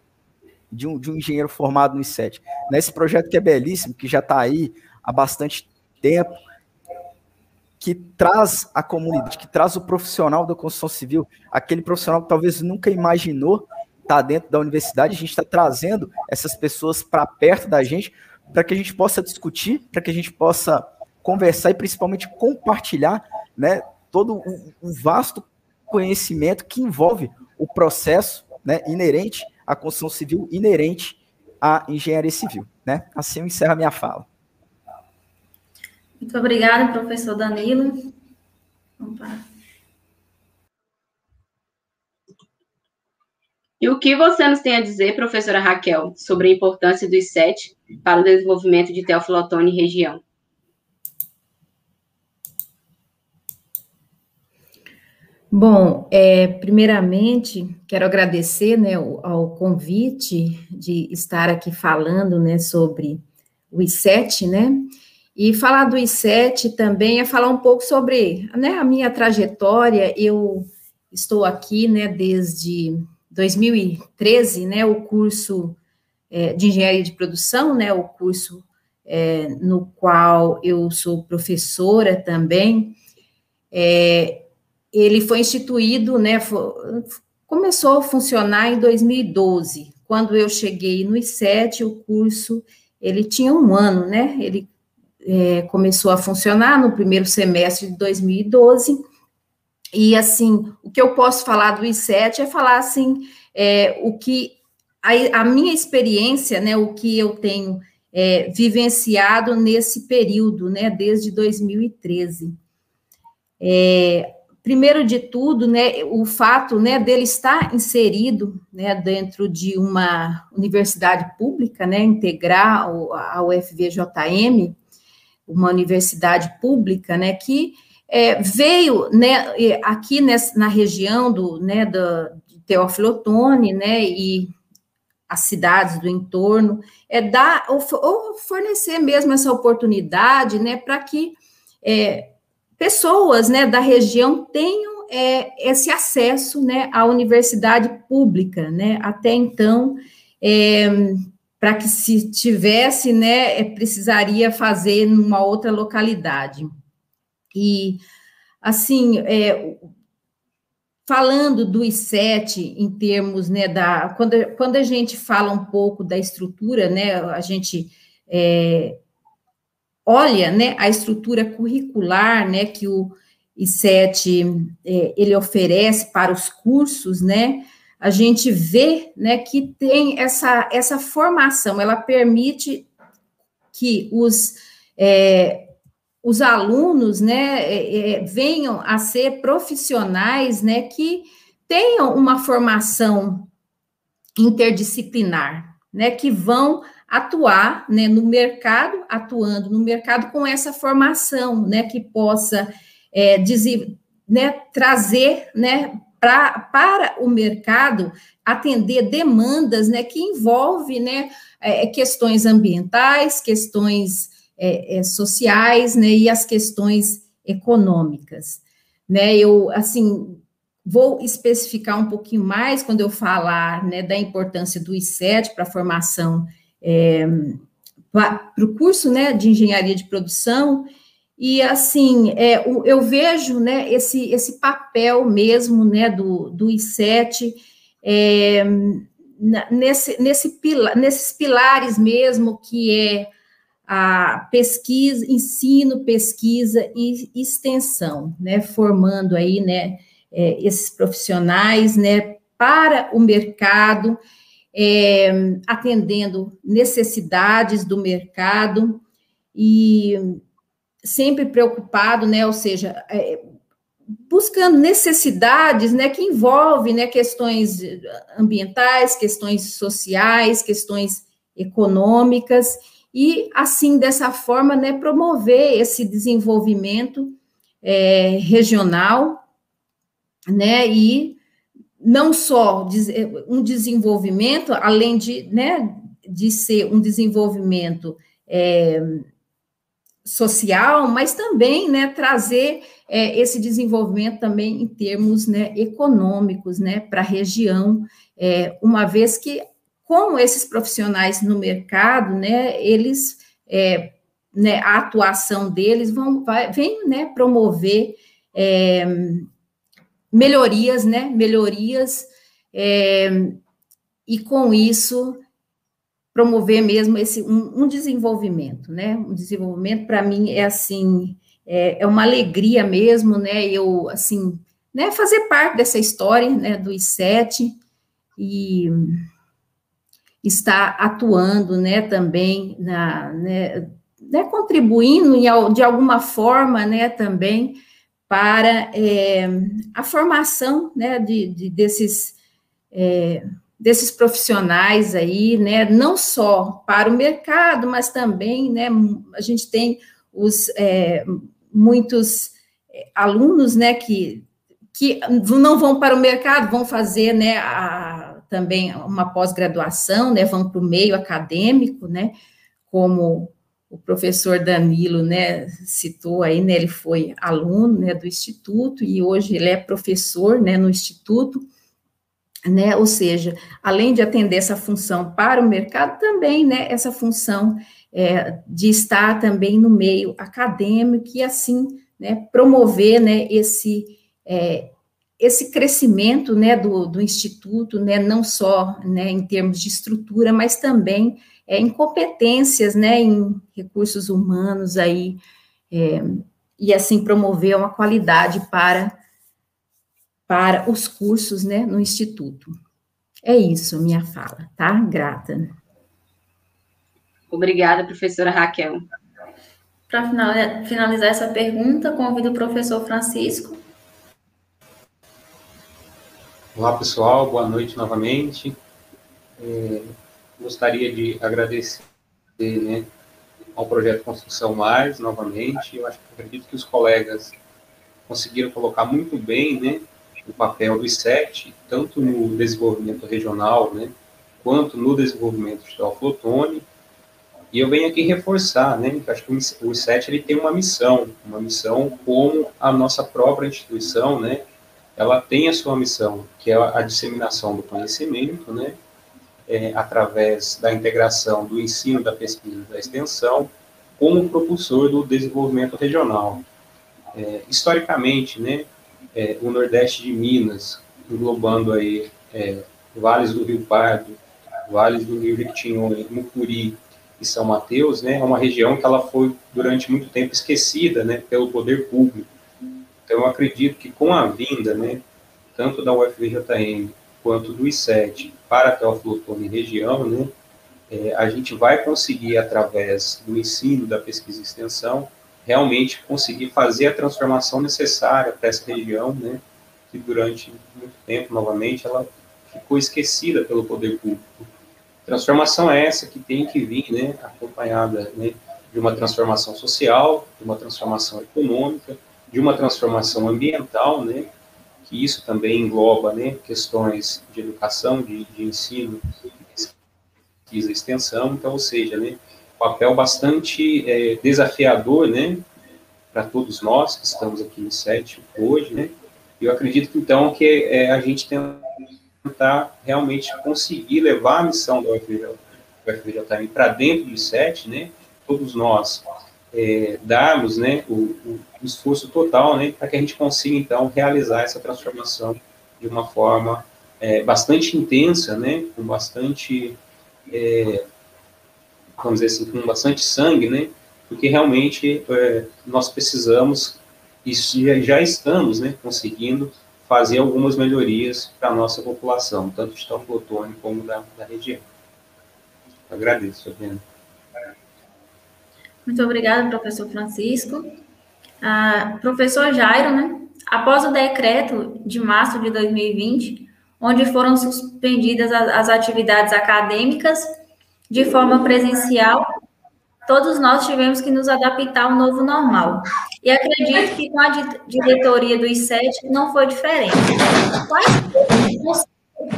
de um, de um engenheiro formado no I7. Nesse projeto que é belíssimo, que já está aí há bastante tempo, que traz a comunidade, que traz o profissional da construção civil, aquele profissional que talvez nunca imaginou estar tá dentro da universidade, a gente está trazendo essas pessoas para perto da gente, para que a gente possa discutir, para que a gente possa conversar e principalmente compartilhar né, todo o, o vasto conhecimento que envolve o processo né, inerente à construção civil, inerente à engenharia civil. Né? Assim eu encerro a minha fala. Muito obrigada, professor Danilo. E o que você nos tem a dizer, professora Raquel, sobre a importância do I7 para o desenvolvimento de Teófilo Otoni e região? Bom, é, primeiramente, quero agradecer né, ao convite de estar aqui falando né, sobre o I7, né? E falar do I7 também é falar um pouco sobre né, a minha trajetória. Eu estou aqui né, desde 2013, né, o curso é, de engenharia de produção, né, o curso é, no qual eu sou professora também. É, ele foi instituído, né, começou a funcionar em 2012. Quando eu cheguei no I7, o curso ele tinha um ano, né? Ele é, começou a funcionar no primeiro semestre de 2012. E assim, o que eu posso falar do I7 é falar assim, é, o que a, a, minha experiência, né, o que eu tenho é, vivenciado nesse período, né, desde 2013. É, primeiro de tudo, né, o fato, né, dele estar inserido, né, dentro de uma universidade pública, né, integrar a UFVJM, uma universidade pública, né, que é, veio, né, aqui nessa, na região do, né, de Teófilo Otoni, né, e as cidades do entorno, é dar, ou, ou fornecer mesmo essa oportunidade, né, para que é, pessoas, né, da região tenham é, esse acesso, né, à universidade pública, né, até então, é, para que se tivesse, né, é, precisaria fazer numa outra localidade. E, assim, é, falando do I7 em termos, né, da, quando, quando a gente fala um pouco da estrutura, né, a gente é, olha, né, a estrutura curricular, né, que o I7, é, ele oferece para os cursos, né, a gente vê né, que tem essa, essa formação, ela permite que os, é, os alunos né, é, é, venham a ser profissionais né, que tenham uma formação interdisciplinar, né, que vão atuar né, no mercado, atuando no mercado com essa formação, né, que possa é, dizer, né, trazer né, pra, para o mercado atender demandas né, que envolve né, é, questões ambientais, questões é, é, sociais né, e as questões econômicas. Né, eu, assim, vou especificar um pouquinho mais quando eu falar né, da importância do I7 para a formação é, para o curso né, de engenharia de produção e assim, é, eu vejo né, esse, esse papel mesmo né, do, do I7 é, nesse, nesse pila, nesses pilares mesmo, que é a pesquisa, ensino, pesquisa e extensão, né, formando aí né, é, esses profissionais né, para o mercado, é, atendendo necessidades do mercado e sempre preocupado, né, ou seja, é, buscando necessidades, né, que envolvem, né, questões ambientais, questões sociais, questões econômicas, e, assim, dessa forma, né, promover esse desenvolvimento é, regional, né, e não só um desenvolvimento, além de, né, de ser um desenvolvimento é, social, mas também, né, trazer é, esse desenvolvimento também em termos, né, econômicos, né, para a região, é, uma vez que, com esses profissionais no mercado, né, eles, né, a atuação deles vão, vai, vem, né, promover melhorias, né? Melhorias, é, e com isso promover mesmo esse um, um desenvolvimento, né? Um desenvolvimento para mim é assim é, é, uma alegria mesmo, né? Eu assim, né? Fazer parte dessa história, né? Do I7 e estar atuando, né? Também na, né, né, contribuindo de alguma forma, né? Também para é, a formação né, de, de desses, é, desses profissionais aí, né, não só para o mercado, mas também, né, a gente tem os é, muitos é, alunos, né, que, que não vão para o mercado, vão fazer, né, a, também uma pós-graduação, né, vão para o meio acadêmico, né, como o professor Danilo, né, citou aí, né, ele foi aluno, né, do Instituto e hoje ele é professor, né, no Instituto, né, ou seja, além de atender essa função para o mercado, também, né, essa função é, de estar também no meio acadêmico e assim, né, promover, né, esse, é, esse crescimento, né, do, do Instituto, né, não só, né, em termos de estrutura, mas também é, em competências, né, em recursos humanos aí, é, e assim promover uma qualidade para, para os cursos, né, no Instituto. É isso, minha fala, tá? Grata. Obrigada, professora Raquel. Para finalizar essa pergunta, convido o professor Francisco. Olá, pessoal, boa noite novamente. É, gostaria de agradecer né, ao projeto Construção Mais, novamente. Eu acho que acredito que os colegas conseguiram colocar muito bem né, o papel do ICET, tanto no desenvolvimento regional, né, quanto no desenvolvimento de Flotone. E eu venho aqui reforçar, né, que acho que o ICET ele tem uma missão, uma missão como a nossa própria instituição, né, ela tem a sua missão, que é a disseminação do conhecimento, né, é, através da integração do ensino, da pesquisa e da extensão, como propulsor do desenvolvimento regional. É, historicamente, né, é, o Nordeste de Minas, englobando aí é, vales do Rio Pardo, vales do Rio Jequitinhonha, Mucuri e São Mateus, né, é uma região que ela foi durante muito tempo esquecida, né, pelo poder público. Então, eu acredito que com a vinda, né, tanto da UFVJM quanto do I7 para a Teoflotone região, né, é, a gente vai conseguir, através do ensino, da pesquisa e extensão, realmente conseguir fazer a transformação necessária para essa região, né, que durante muito tempo, novamente, ela ficou esquecida pelo poder público. Transformação é essa que tem que vir, né, acompanhada né, de uma transformação social, de uma transformação econômica, de uma transformação ambiental, né, que isso também engloba né, questões de educação, de, de ensino, pesquisa extensão, então, ou seja, né, papel bastante é, desafiador, né, para todos nós que estamos aqui no SET hoje, né, eu acredito, então, que é, a gente tentar realmente conseguir levar a missão do UFVJM para dentro do SET, né, todos nós é, darmos né, o, o, esforço total né, para que a gente consiga, então, realizar essa transformação de uma forma é, bastante intensa, né, com bastante, é, vamos dizer assim, com bastante sangue, né, porque realmente é, nós precisamos e já, estamos né, conseguindo fazer algumas melhorias para a nossa população, tanto de Teoflotone como da, da região. Agradeço, Adriana. Muito obrigada, professor Francisco. Professor Jairo, né? Após o decreto de março de 2020, onde foram suspendidas as, atividades acadêmicas de forma presencial todos nós tivemos que nos adaptar ao novo normal. E acredito que com a diretoria do I7 não foi diferente. Quais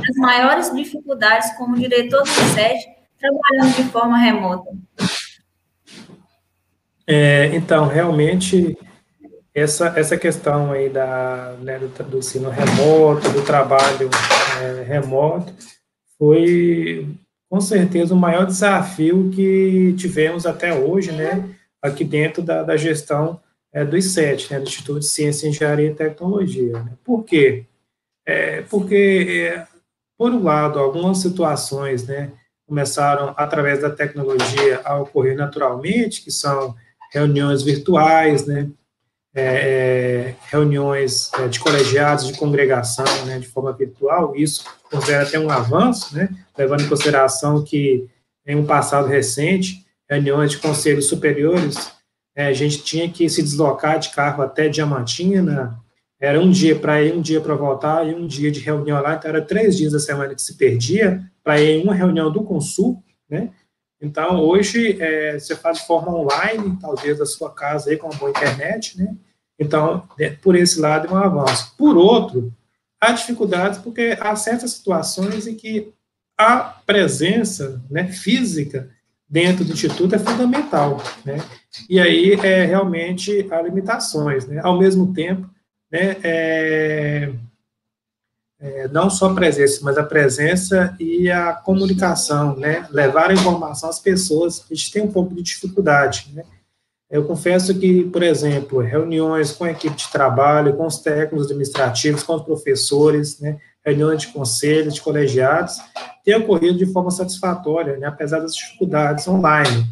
as maiores dificuldades como diretor do I7 trabalhando de forma remota? É, então, realmente, essa, essa questão aí da, né, do, do ensino remoto, do trabalho é, remoto, foi com certeza o maior desafio que tivemos até hoje, né, aqui dentro da, da gestão é, do ICET, né, do Instituto de Ciência, Engenharia e Tecnologia. Né? Por quê? É, porque, é, por um lado, algumas situações, né, começaram através da tecnologia a ocorrer naturalmente, que são reuniões virtuais, né, é, é, reuniões é, de colegiados, de congregação, né, de forma virtual, isso considera até um avanço, né, levando em consideração que em um passado recente, reuniões de conselhos superiores, é, a gente tinha que se deslocar de carro até Diamantina, era um dia para ir, um dia para voltar, e um dia de reunião lá, então era três dias da semana que se perdia para ir em uma reunião do Consul, né, então, hoje, é, você faz de forma online, talvez da sua casa aí, com uma boa internet, né? Então, é, por esse lado, é um avanço. Por outro, há dificuldades porque há certas situações em que a presença né, física dentro do Instituto é fundamental, né? E aí, é, realmente, há limitações, né? Ao mesmo tempo, né, é, é, não só a presença, mas a presença e a comunicação, né? Levar a informação às pessoas, a gente tem um pouco de dificuldade, né? Eu confesso que, por exemplo, reuniões com a equipe de trabalho, com os técnicos administrativos, com os professores, né? reuniões de conselhos, de colegiados, têm ocorrido de forma satisfatória, né? apesar das dificuldades online.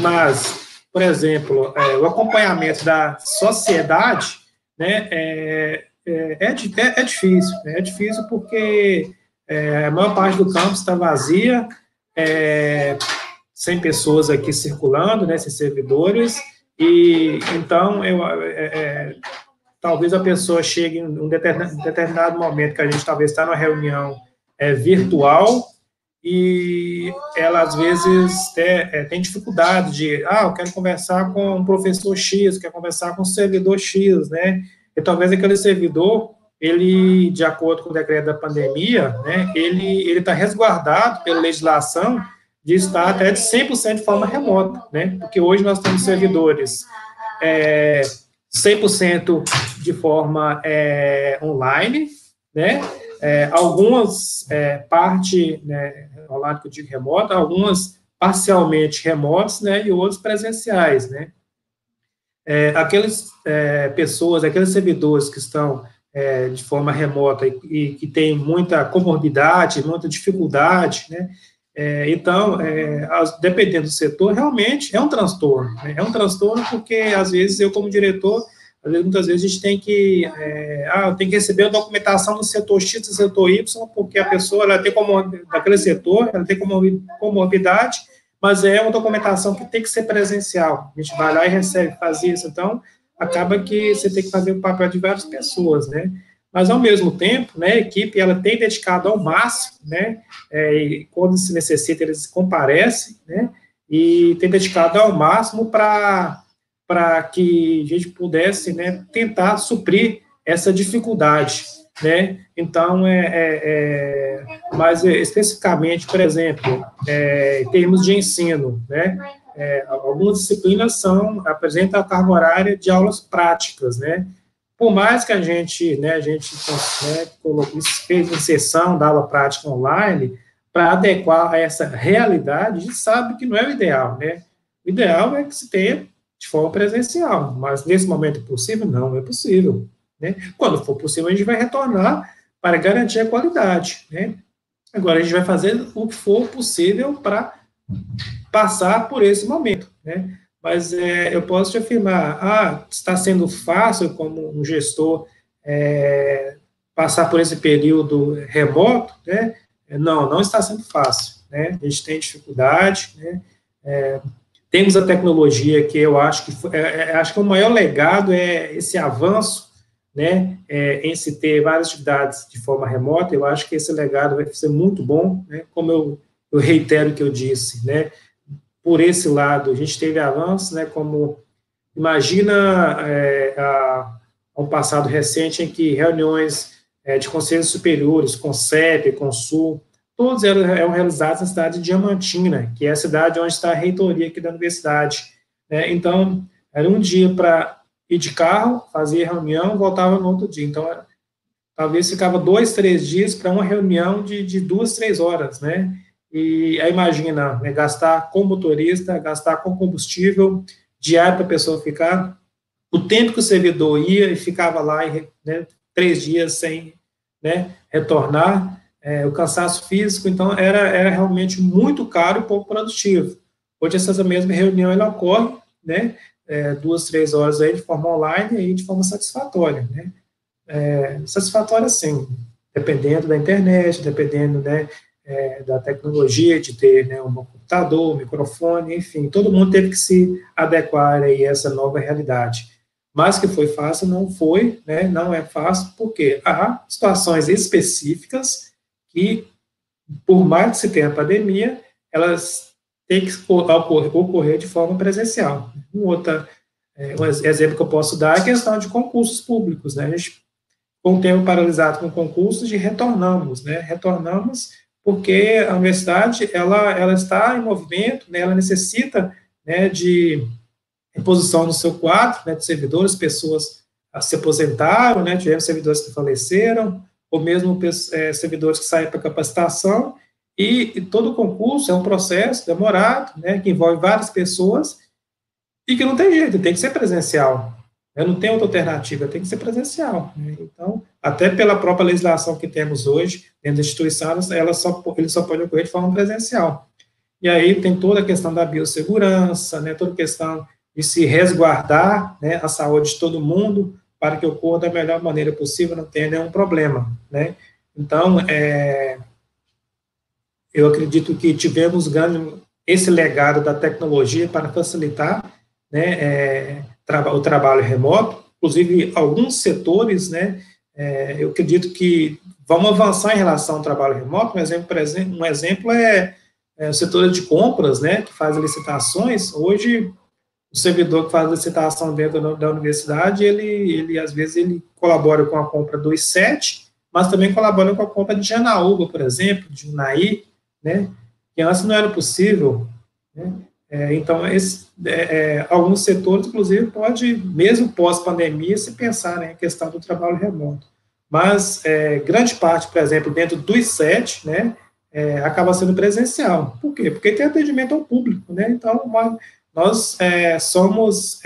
Mas, por exemplo, é, o acompanhamento da sociedade, né, é, é, é, é, é difícil, é difícil porque é, a maior parte do campus está vazia, é, sem pessoas aqui circulando, né, sem servidores, e então eu, é, é, talvez a pessoa chegue em um determinado, momento que a gente talvez está numa reunião virtual e ela às vezes tem, tem dificuldade de, ah, eu quero conversar com um professor X, quero conversar com um servidor X, né, e talvez aquele servidor, ele, de acordo com o decreto da pandemia, né, ele está resguardado pela legislação de estar até de 100% de forma remota, né, porque hoje nós temos servidores é, 100% de forma é, online, né, é, algumas é, parte né, online que eu digo remota, algumas parcialmente remotos, né, e outros presenciais, né, é, aquelas é, pessoas, aqueles servidores que estão é, de forma remota e, e, que têm muita comorbidade, muita dificuldade, né? É, então, é, as, dependendo do setor, realmente é um transtorno. Né? É um transtorno porque, às vezes, eu, como diretor, vezes, muitas vezes a gente tem que, é, ah, tenho que receber a documentação do setor X do setor Y, porque a pessoa, ela tem como, daquele setor, ela tem comorbidade, mas é uma documentação que tem que ser presencial. A gente vai lá e recebe, faz isso. Então, acaba que você tem que fazer o papel de várias pessoas, né? Mas, ao mesmo tempo, né, a equipe, ela tem dedicado ao máximo, né, é, e quando se necessita, eles comparecem, né, e tem dedicado ao máximo para que a gente pudesse, né, tentar suprir essa dificuldade, né? Então, é, é, é mas especificamente, por exemplo, é, em termos de ensino, né? É, algumas disciplinas são apresentam a carga horária de aulas práticas, né? Por mais que a gente, né, a gente né, colocou, fez inserção da aula prática online para adequar a essa realidade, a gente sabe que não é o ideal, né? O ideal é que se tenha de forma presencial, mas nesse momento é possível? Não, é possível. Né? Quando for possível, a gente vai retornar para garantir a qualidade. Né? Agora, a gente vai fazer o que for possível para passar por esse momento. Né? Mas é, eu posso te afirmar, ah, está sendo fácil como um gestor é, passar por esse período remoto, né? Não, não está sendo fácil, né? A gente tem dificuldade, né? É, temos a tecnologia que eu acho que foi, é, é, acho que o maior legado é esse avanço né, é, em se ter várias atividades de forma remota, eu acho que esse legado vai ser muito bom, né, como eu, eu reitero o que eu disse, né, por esse lado, a gente teve avanços, né, como, imagina é, a, um passado recente em que reuniões é, de conselhos superiores, com CEP, com SUL, todos eram, eram realizados na cidade de Diamantina, que é a cidade onde está a reitoria aqui da universidade. Né? Então, era um dia para ir de carro, fazia reunião, voltava no outro dia. Então, era, talvez ficava dois, três dias para uma reunião de, de duas, três horas, né? E aí imagina, né, gastar com motorista, gastar com combustível, diário para a pessoa ficar, o tempo que o servidor ia e ficava lá e, né, três dias sem né, retornar, é, o cansaço físico, então era, era realmente muito caro e pouco produtivo. Hoje essa mesma reunião ela ocorre, né, é, duas, três horas aí de forma online e de forma satisfatória, né, é, satisfatória sim, dependendo da internet, dependendo, né, é, da tecnologia, de ter né, um computador, um microfone, enfim, todo mundo teve que se adequar aí a essa nova realidade. Mas que foi fácil, não foi, né, não é fácil, porque há situações específicas que, por mais que se tenha pandemia, elas têm que ocorrer, ocorrer de forma presencial. Um, outra, é, um exemplo que eu posso dar é a questão de concursos públicos. Né? A gente, com o tempo paralisado com concursos, de retornamos, né? retornamos porque a universidade ela, ela está em movimento, né? ela necessita né, de reposição no seu quadro, né, de servidores, pessoas se aposentaram, né, tivemos servidores que faleceram, ou mesmo é, servidores que saem para capacitação, e, e, todo concurso é um processo demorado, né, que envolve várias pessoas, e que não tem jeito, tem que ser presencial. Né, não tem outra alternativa, tem que ser presencial. Né, então, até pela própria legislação que temos hoje, dentro da instituição, ela só, ele só pode ocorrer de forma presencial. E aí tem toda a questão da biossegurança, né, toda a questão de se resguardar né, a saúde de todo mundo, para que ocorra da melhor maneira possível, não tenha nenhum problema, né? Então, é, eu acredito que tivemos ganho esse legado da tecnologia para facilitar né, é, tra o trabalho remoto, inclusive alguns setores, né, é, eu acredito que vamos avançar em relação ao trabalho remoto, um exemplo, um exemplo é, é o setor de compras, né, que faz licitações, hoje o servidor que faz licitação dentro da universidade, ele, ele às vezes ele colabora com a compra do I7, mas também colabora com a compra de Janaúba, por exemplo, de Unaí, né, que antes não era possível, né, é, então, esse, é, é, alguns setores, inclusive, pode, mesmo pós-pandemia, se pensar né, questão do trabalho remoto. Mas, é, grande parte, por exemplo, dentro do I7, né, é, acaba sendo presencial. Por quê? Porque tem atendimento ao público, né, então, nós somos,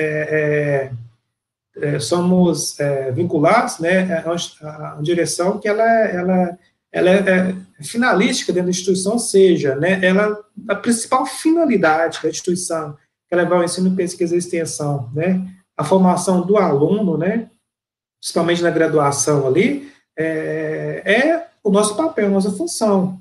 somos é, vinculados né, a, uma direção que ela, ela, ela é, finalística dentro da instituição, seja, né, ela, a principal finalidade da instituição, que é levar o ensino, pesquisa e extensão, né, a formação do aluno, né, principalmente na graduação ali, é, é o nosso papel, a nossa função.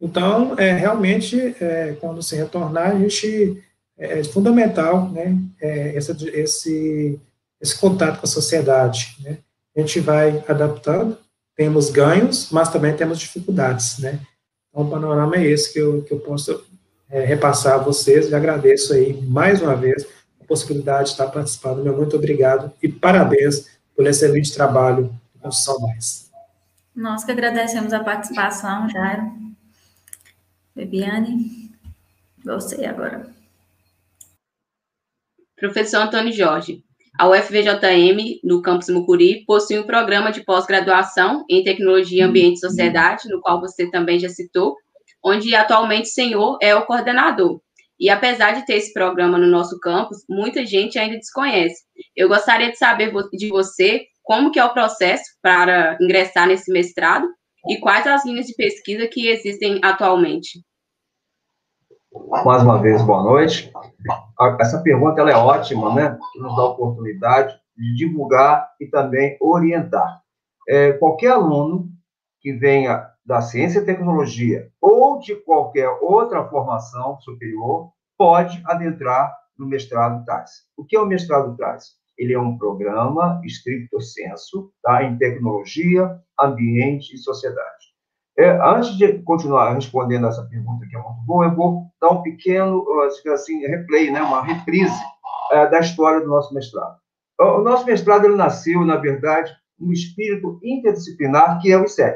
Então, é, realmente, é, quando se retornar, a gente é, é fundamental, né, é, essa, esse, esse contato com a sociedade, né, a gente vai adaptando, temos ganhos, mas também temos dificuldades, né, então o panorama é esse que eu, que eu posso é, repassar a vocês, e agradeço aí, mais uma vez, a possibilidade de estar participando, meu muito obrigado, e parabéns por esse excelente trabalho do Construção Mais. Nós que agradecemos a participação, Jairo. Bebiane, você agora. Professor Antônio Jorge. A UFVJM, no campus Mucuri, possui um programa de pós-graduação em Tecnologia, Ambiente e Sociedade, no qual você também já citou, onde atualmente o senhor é o coordenador. E apesar de ter esse programa no nosso campus, muita gente ainda desconhece. Eu gostaria de saber de você como que é o processo para ingressar nesse mestrado e quais as linhas de pesquisa que existem atualmente. Mais uma vez, boa noite. Essa pergunta ela é ótima, né? Que nos dá a oportunidade de divulgar e também orientar. É, qualquer aluno que venha da ciência e tecnologia ou de qualquer outra formação superior pode adentrar no mestrado TAS. O que é o mestrado TAS? Ele é um programa estricto senso tá? em tecnologia, ambiente e sociedade. É, antes de continuar respondendo essa pergunta que é muito boa, eu vou dar um pequeno, assim, replay, né, uma reprise é, da história do nosso mestrado. O nosso mestrado ele nasceu, na verdade, no espírito interdisciplinar que é o I7.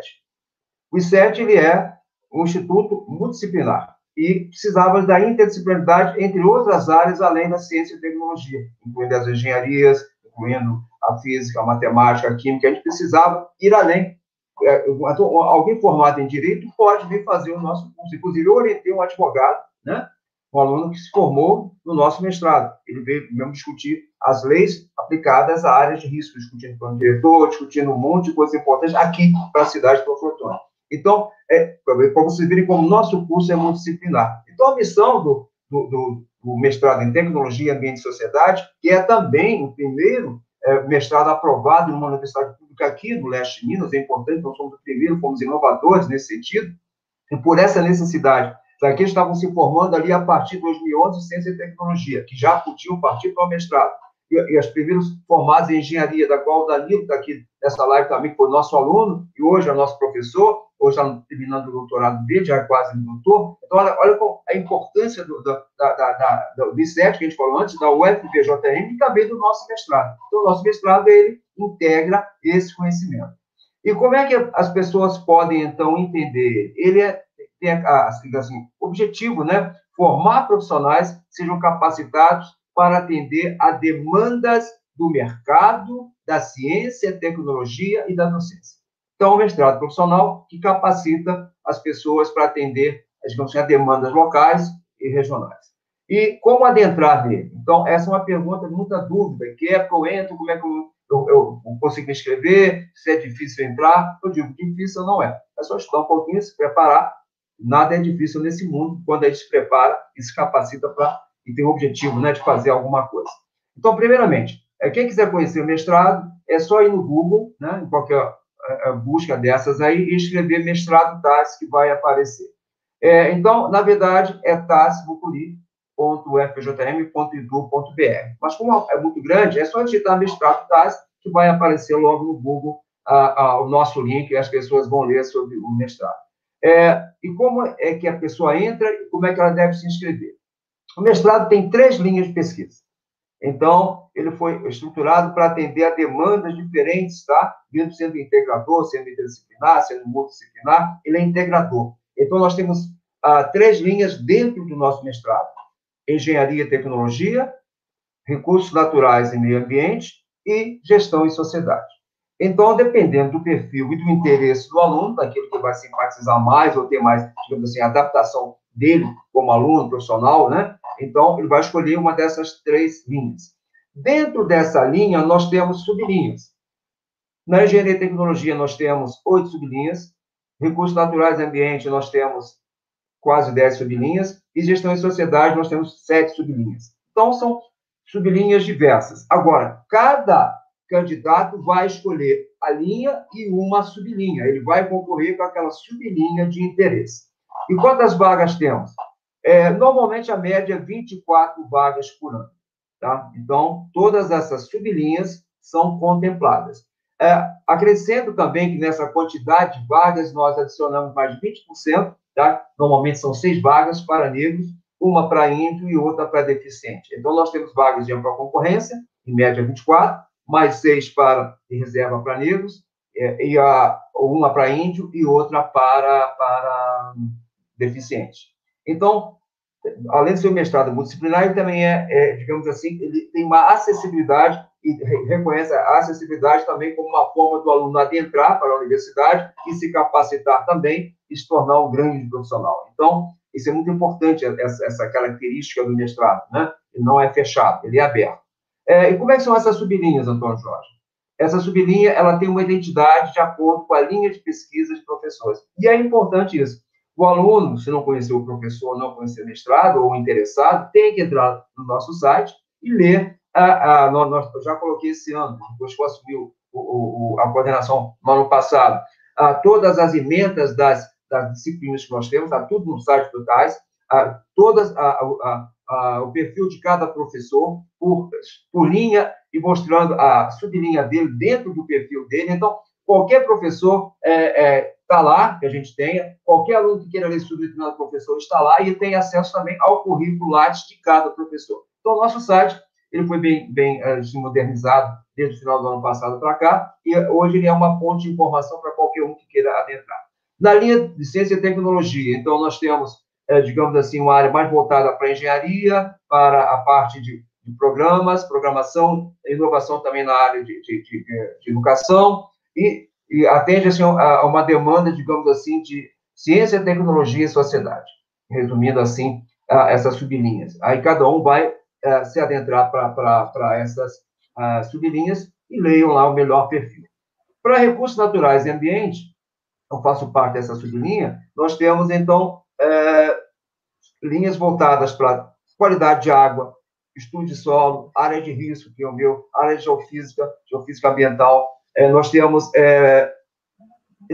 O I7 ele é um instituto multidisciplinar e precisava da interdisciplinaridade entre outras áreas além da ciência e tecnologia, incluindo as engenharias, incluindo a física, a matemática, a química. A gente precisava ir além. É, alguém formado em direito pode vir fazer o nosso curso. Inclusive, eu orientei um advogado, né? um aluno que se formou no nosso mestrado. Ele veio mesmo discutir as leis aplicadas à área de risco, discutindo o diretor, discutindo um monte de coisas importantes aqui para a cidade de Profotone. Então, é, para vocês verem como nosso curso é multidisciplinar. Então, a missão do, do, do, do mestrado em Tecnologia, Ambiente e Sociedade, que é também o primeiro é, mestrado aprovado numa universidade pública aqui no leste de Minas, é importante, nós somos o primeiro, fomos inovadores nesse sentido, e por essa necessidade Daqui estavam se formando ali a partir de 2011 Ciência e Tecnologia, que já podiam partir para o mestrado. E, e as primeiras formadas em engenharia, da qual o Danilo está aqui nessa live também, que foi nosso aluno, e hoje é nosso professor, hoje está terminando o doutorado dele, já é quase doutor. Então, olha, olha a importância do, da, da, da, do ICET, que a gente falou antes, da UFPJM, e também do nosso mestrado. Então, o nosso mestrado, ele integra esse conhecimento. E como é que as pessoas podem, então, entender? Ele é tem a, assim, objetivo, né? Formar profissionais que sejam capacitados para atender a demandas do mercado, da ciência, tecnologia e da docência. Então, o mestrado profissional que capacita as pessoas para atender, digamos a demandas locais e regionais. E como adentrar nele? Então, essa é uma pergunta, muita dúvida. Que é que eu entro? Como é que eu, eu, eu consigo me inscrever? Se é difícil entrar? Eu digo, difícil não é. É só estudar um pouquinho, se preparar nada é difícil nesse mundo quando a gente se prepara e se capacita para e tem o objetivo né, de fazer alguma coisa. Então, primeiramente, é, quem quiser conhecer o mestrado, é só ir no Google, né, em qualquer é, é busca dessas aí, e escrever mestrado TAS, que vai aparecer. É, então, na verdade, é tasbucuri.fjm.edu.br. Mas como é muito grande, é só digitar mestrado TAS, que vai aparecer logo no Google a, a, o nosso link e as pessoas vão ler sobre o mestrado. É, e como é que a pessoa entra e como é que ela deve se inscrever? O mestrado tem três linhas de pesquisa. Então, ele foi estruturado para atender a demandas diferentes, tá? Mesmo sendo integrador, sendo interdisciplinar, sendo multidisciplinar, ele é integrador. Então, nós temos ah, três linhas dentro do nosso mestrado: engenharia e tecnologia, recursos naturais e meio ambiente e gestão e sociedade. Então, dependendo do perfil e do interesse do aluno, daquilo que vai simpatizar mais ou ter mais, digamos assim, adaptação dele como aluno, profissional, né? Então, ele vai escolher uma dessas três linhas. Dentro dessa linha, nós temos sublinhas. Na engenharia e tecnologia, nós temos oito sublinhas. Recursos naturais e ambiente, nós temos quase dez sublinhas. E gestão e sociedade, nós temos sete sublinhas. Então, são sublinhas diversas. Agora, cada candidato vai escolher a linha e uma sublinha. Ele vai concorrer com aquela sublinha de interesse. E quantas vagas temos? É, normalmente a média é 24 vagas por ano. Tá? Então, todas essas sublinhas são contempladas. É, acrescento também que nessa quantidade de vagas nós adicionamos mais de 20%, tá? normalmente são seis vagas para negros, uma para índio e outra para deficiente. Então, nós temos vagas de ampla concorrência, em média 24, mais seis para reserva para negros, é, e a, uma para índio e outra para, para deficiente. Então, além de ser um mestrado multidisciplinar, ele também é, é, digamos assim, ele tem uma acessibilidade e reconhece a acessibilidade também como uma forma do aluno adentrar para a universidade e se capacitar também e se tornar um grande profissional. Então, isso é muito importante, essa, característica do mestrado, né? Ele não é fechado, ele é aberto. É, e como é que são essas sublinhas, Antônio Jorge? Essa sublinha ela tem uma identidade de acordo com a linha de pesquisa de professores. E é importante isso. O aluno, se não conhecer o professor, não conhecer o mestrado ou interessado, tem que entrar no nosso site e ler. A, a, nós, eu já coloquei esse ano, depois que eu o, o, a coordenação no ano passado, a, todas as emendas das, das disciplinas que nós temos, está tudo no site do TAIS, a, todas a, a, a, o perfil de cada professor por, por linha e mostrando a sublinha dele dentro do perfil dele. Então, qualquer professor está é, é, tá lá, que a gente tenha, qualquer aluno que queira ler sobre determinado professor está lá e tem acesso também ao currículo Lattes de cada professor. Então, nosso site ele foi bem, bem é, modernizado desde o final do ano passado para cá, e hoje ele é uma fonte de informação para qualquer um que queira adentrar. Na linha de ciência e tecnologia, então, nós temos, é, digamos assim, uma área mais voltada para a engenharia, para a parte de, de programas, programação, inovação também na área de, de, de, de educação, e, e atende assim, a, a uma demanda, digamos assim, de ciência, tecnologia e sociedade. Resumindo assim, a, essas sublinhas. Aí cada um vai uh, se adentrar para essas sublinhas e leiam lá o melhor perfil. Para recursos naturais e ambiente, eu faço parte dessa sublinha, nós temos, então, uh, linhas voltadas para qualidade de água, estudo de solo, área de risco, que é o meu, área de geofísica, geofísica ambiental. É, nós temos é,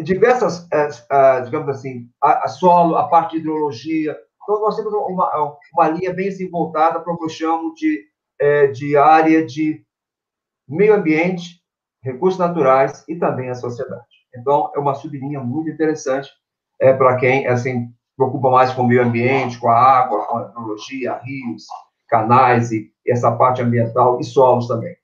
diversas, é, digamos assim, a, a, solo, a parte de hidrologia, então, nós temos uma, uma linha bem assim, voltada para o que eu chamo de, de área de meio ambiente, recursos naturais e também a sociedade. Então, é uma sublinha muito interessante é, para quem assim, preocupa mais com o meio ambiente, com a água, com a tecnologia, rios, canais e essa parte ambiental e solos também.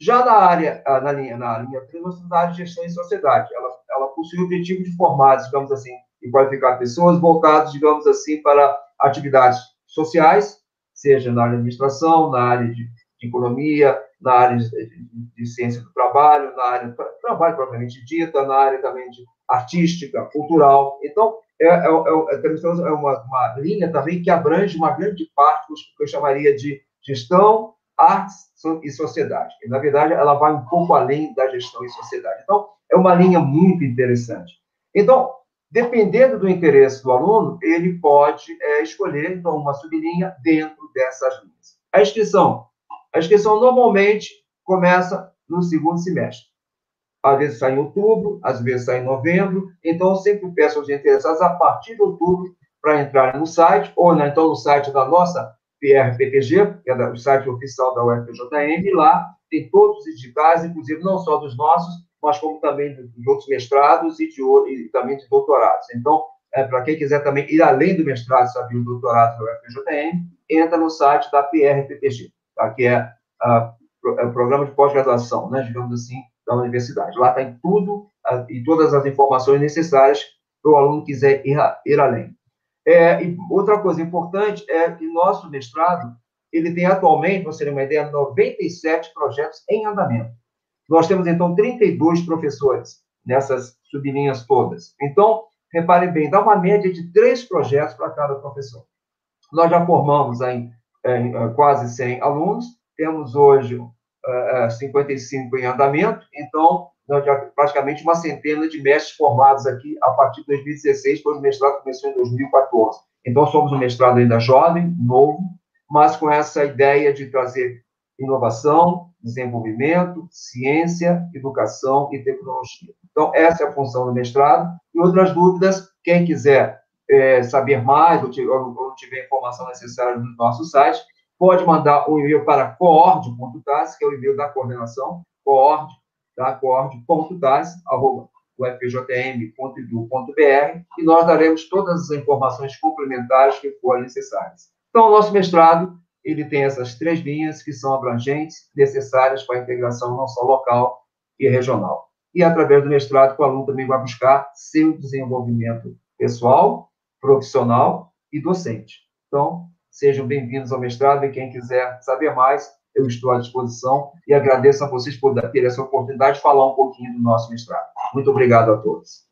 Já na área, ah, na linha, na linha 3, nós temos a área de gestão e sociedade. Ela, ela possui o objetivo de formar, digamos assim, e qualificar pessoas voltadas, digamos assim, para atividades sociais, seja na área de administração, na área de, de economia, na área de, de, de, ciência do trabalho, na área do trabalho propriamente dita, na área também de artística, cultural. Então, é, é, é, é uma, uma, linha também que abrange uma grande parte do que eu chamaria de gestão, artes e sociedade. E, na verdade, ela vai um pouco além da gestão e sociedade. Então, é uma linha muito interessante. Então, Dependendo do interesse do aluno, ele pode é, escolher, então, uma sublinha dentro dessas linhas. A inscrição. A inscrição normalmente começa no segundo semestre. Às vezes sai em outubro, às vezes sai em novembro. Então, eu sempre peço aos interessados, a partir de outubro, para entrar no site, ou né, então no site da nossa PRPPG, que é o site oficial da UFPJM, e lá tem todos os editais, inclusive não só dos nossos, mas como também de outros mestrados e, de, e também de doutorados. Então, é, para quem quiser também ir além do mestrado, saber o doutorado do UFJM, entra no site da PRPPG, tá? que é, a, é o programa de pós-graduação, né, digamos assim, da universidade. Lá tem tudo a, e todas as informações necessárias para o aluno quiser ir, ir além. É, e outra coisa importante é que nosso mestrado, ele tem atualmente, para você ter uma ideia, 97 projetos em andamento. Nós temos, então, 32 professores nessas sublinhas todas. Então, reparem bem, dá uma média de três projetos para cada professor. Nós já formamos aí é, quase 100 alunos, temos hoje é, 55 em andamento, então, praticamente uma centena de mestres formados aqui a partir de 2016, pois o mestrado começou em 2014. Então, somos um mestrado ainda jovem, novo, mas com essa ideia de trazer inovação, desenvolvimento, ciência, educação e tecnologia. Então, essa é a função do mestrado. E outras dúvidas, quem quiser é, saber mais ou, ou, ou tiver informação necessária no nosso site, pode mandar um e-mail para coord.tas, que é o e-mail da coordenação, coord, coord.tas, arroba ufjm.edu.br, e nós daremos todas as informações complementares que forem necessárias. Então, o nosso mestrado ele tem essas três linhas que são abrangentes, necessárias para a integração não só local e regional. E através do mestrado, o aluno também vai buscar seu desenvolvimento pessoal, profissional e docente. Então, sejam bem-vindos ao mestrado e quem quiser saber mais, eu estou à disposição e agradeço a vocês por ter essa oportunidade de falar um pouquinho do nosso mestrado. Muito obrigado a todos.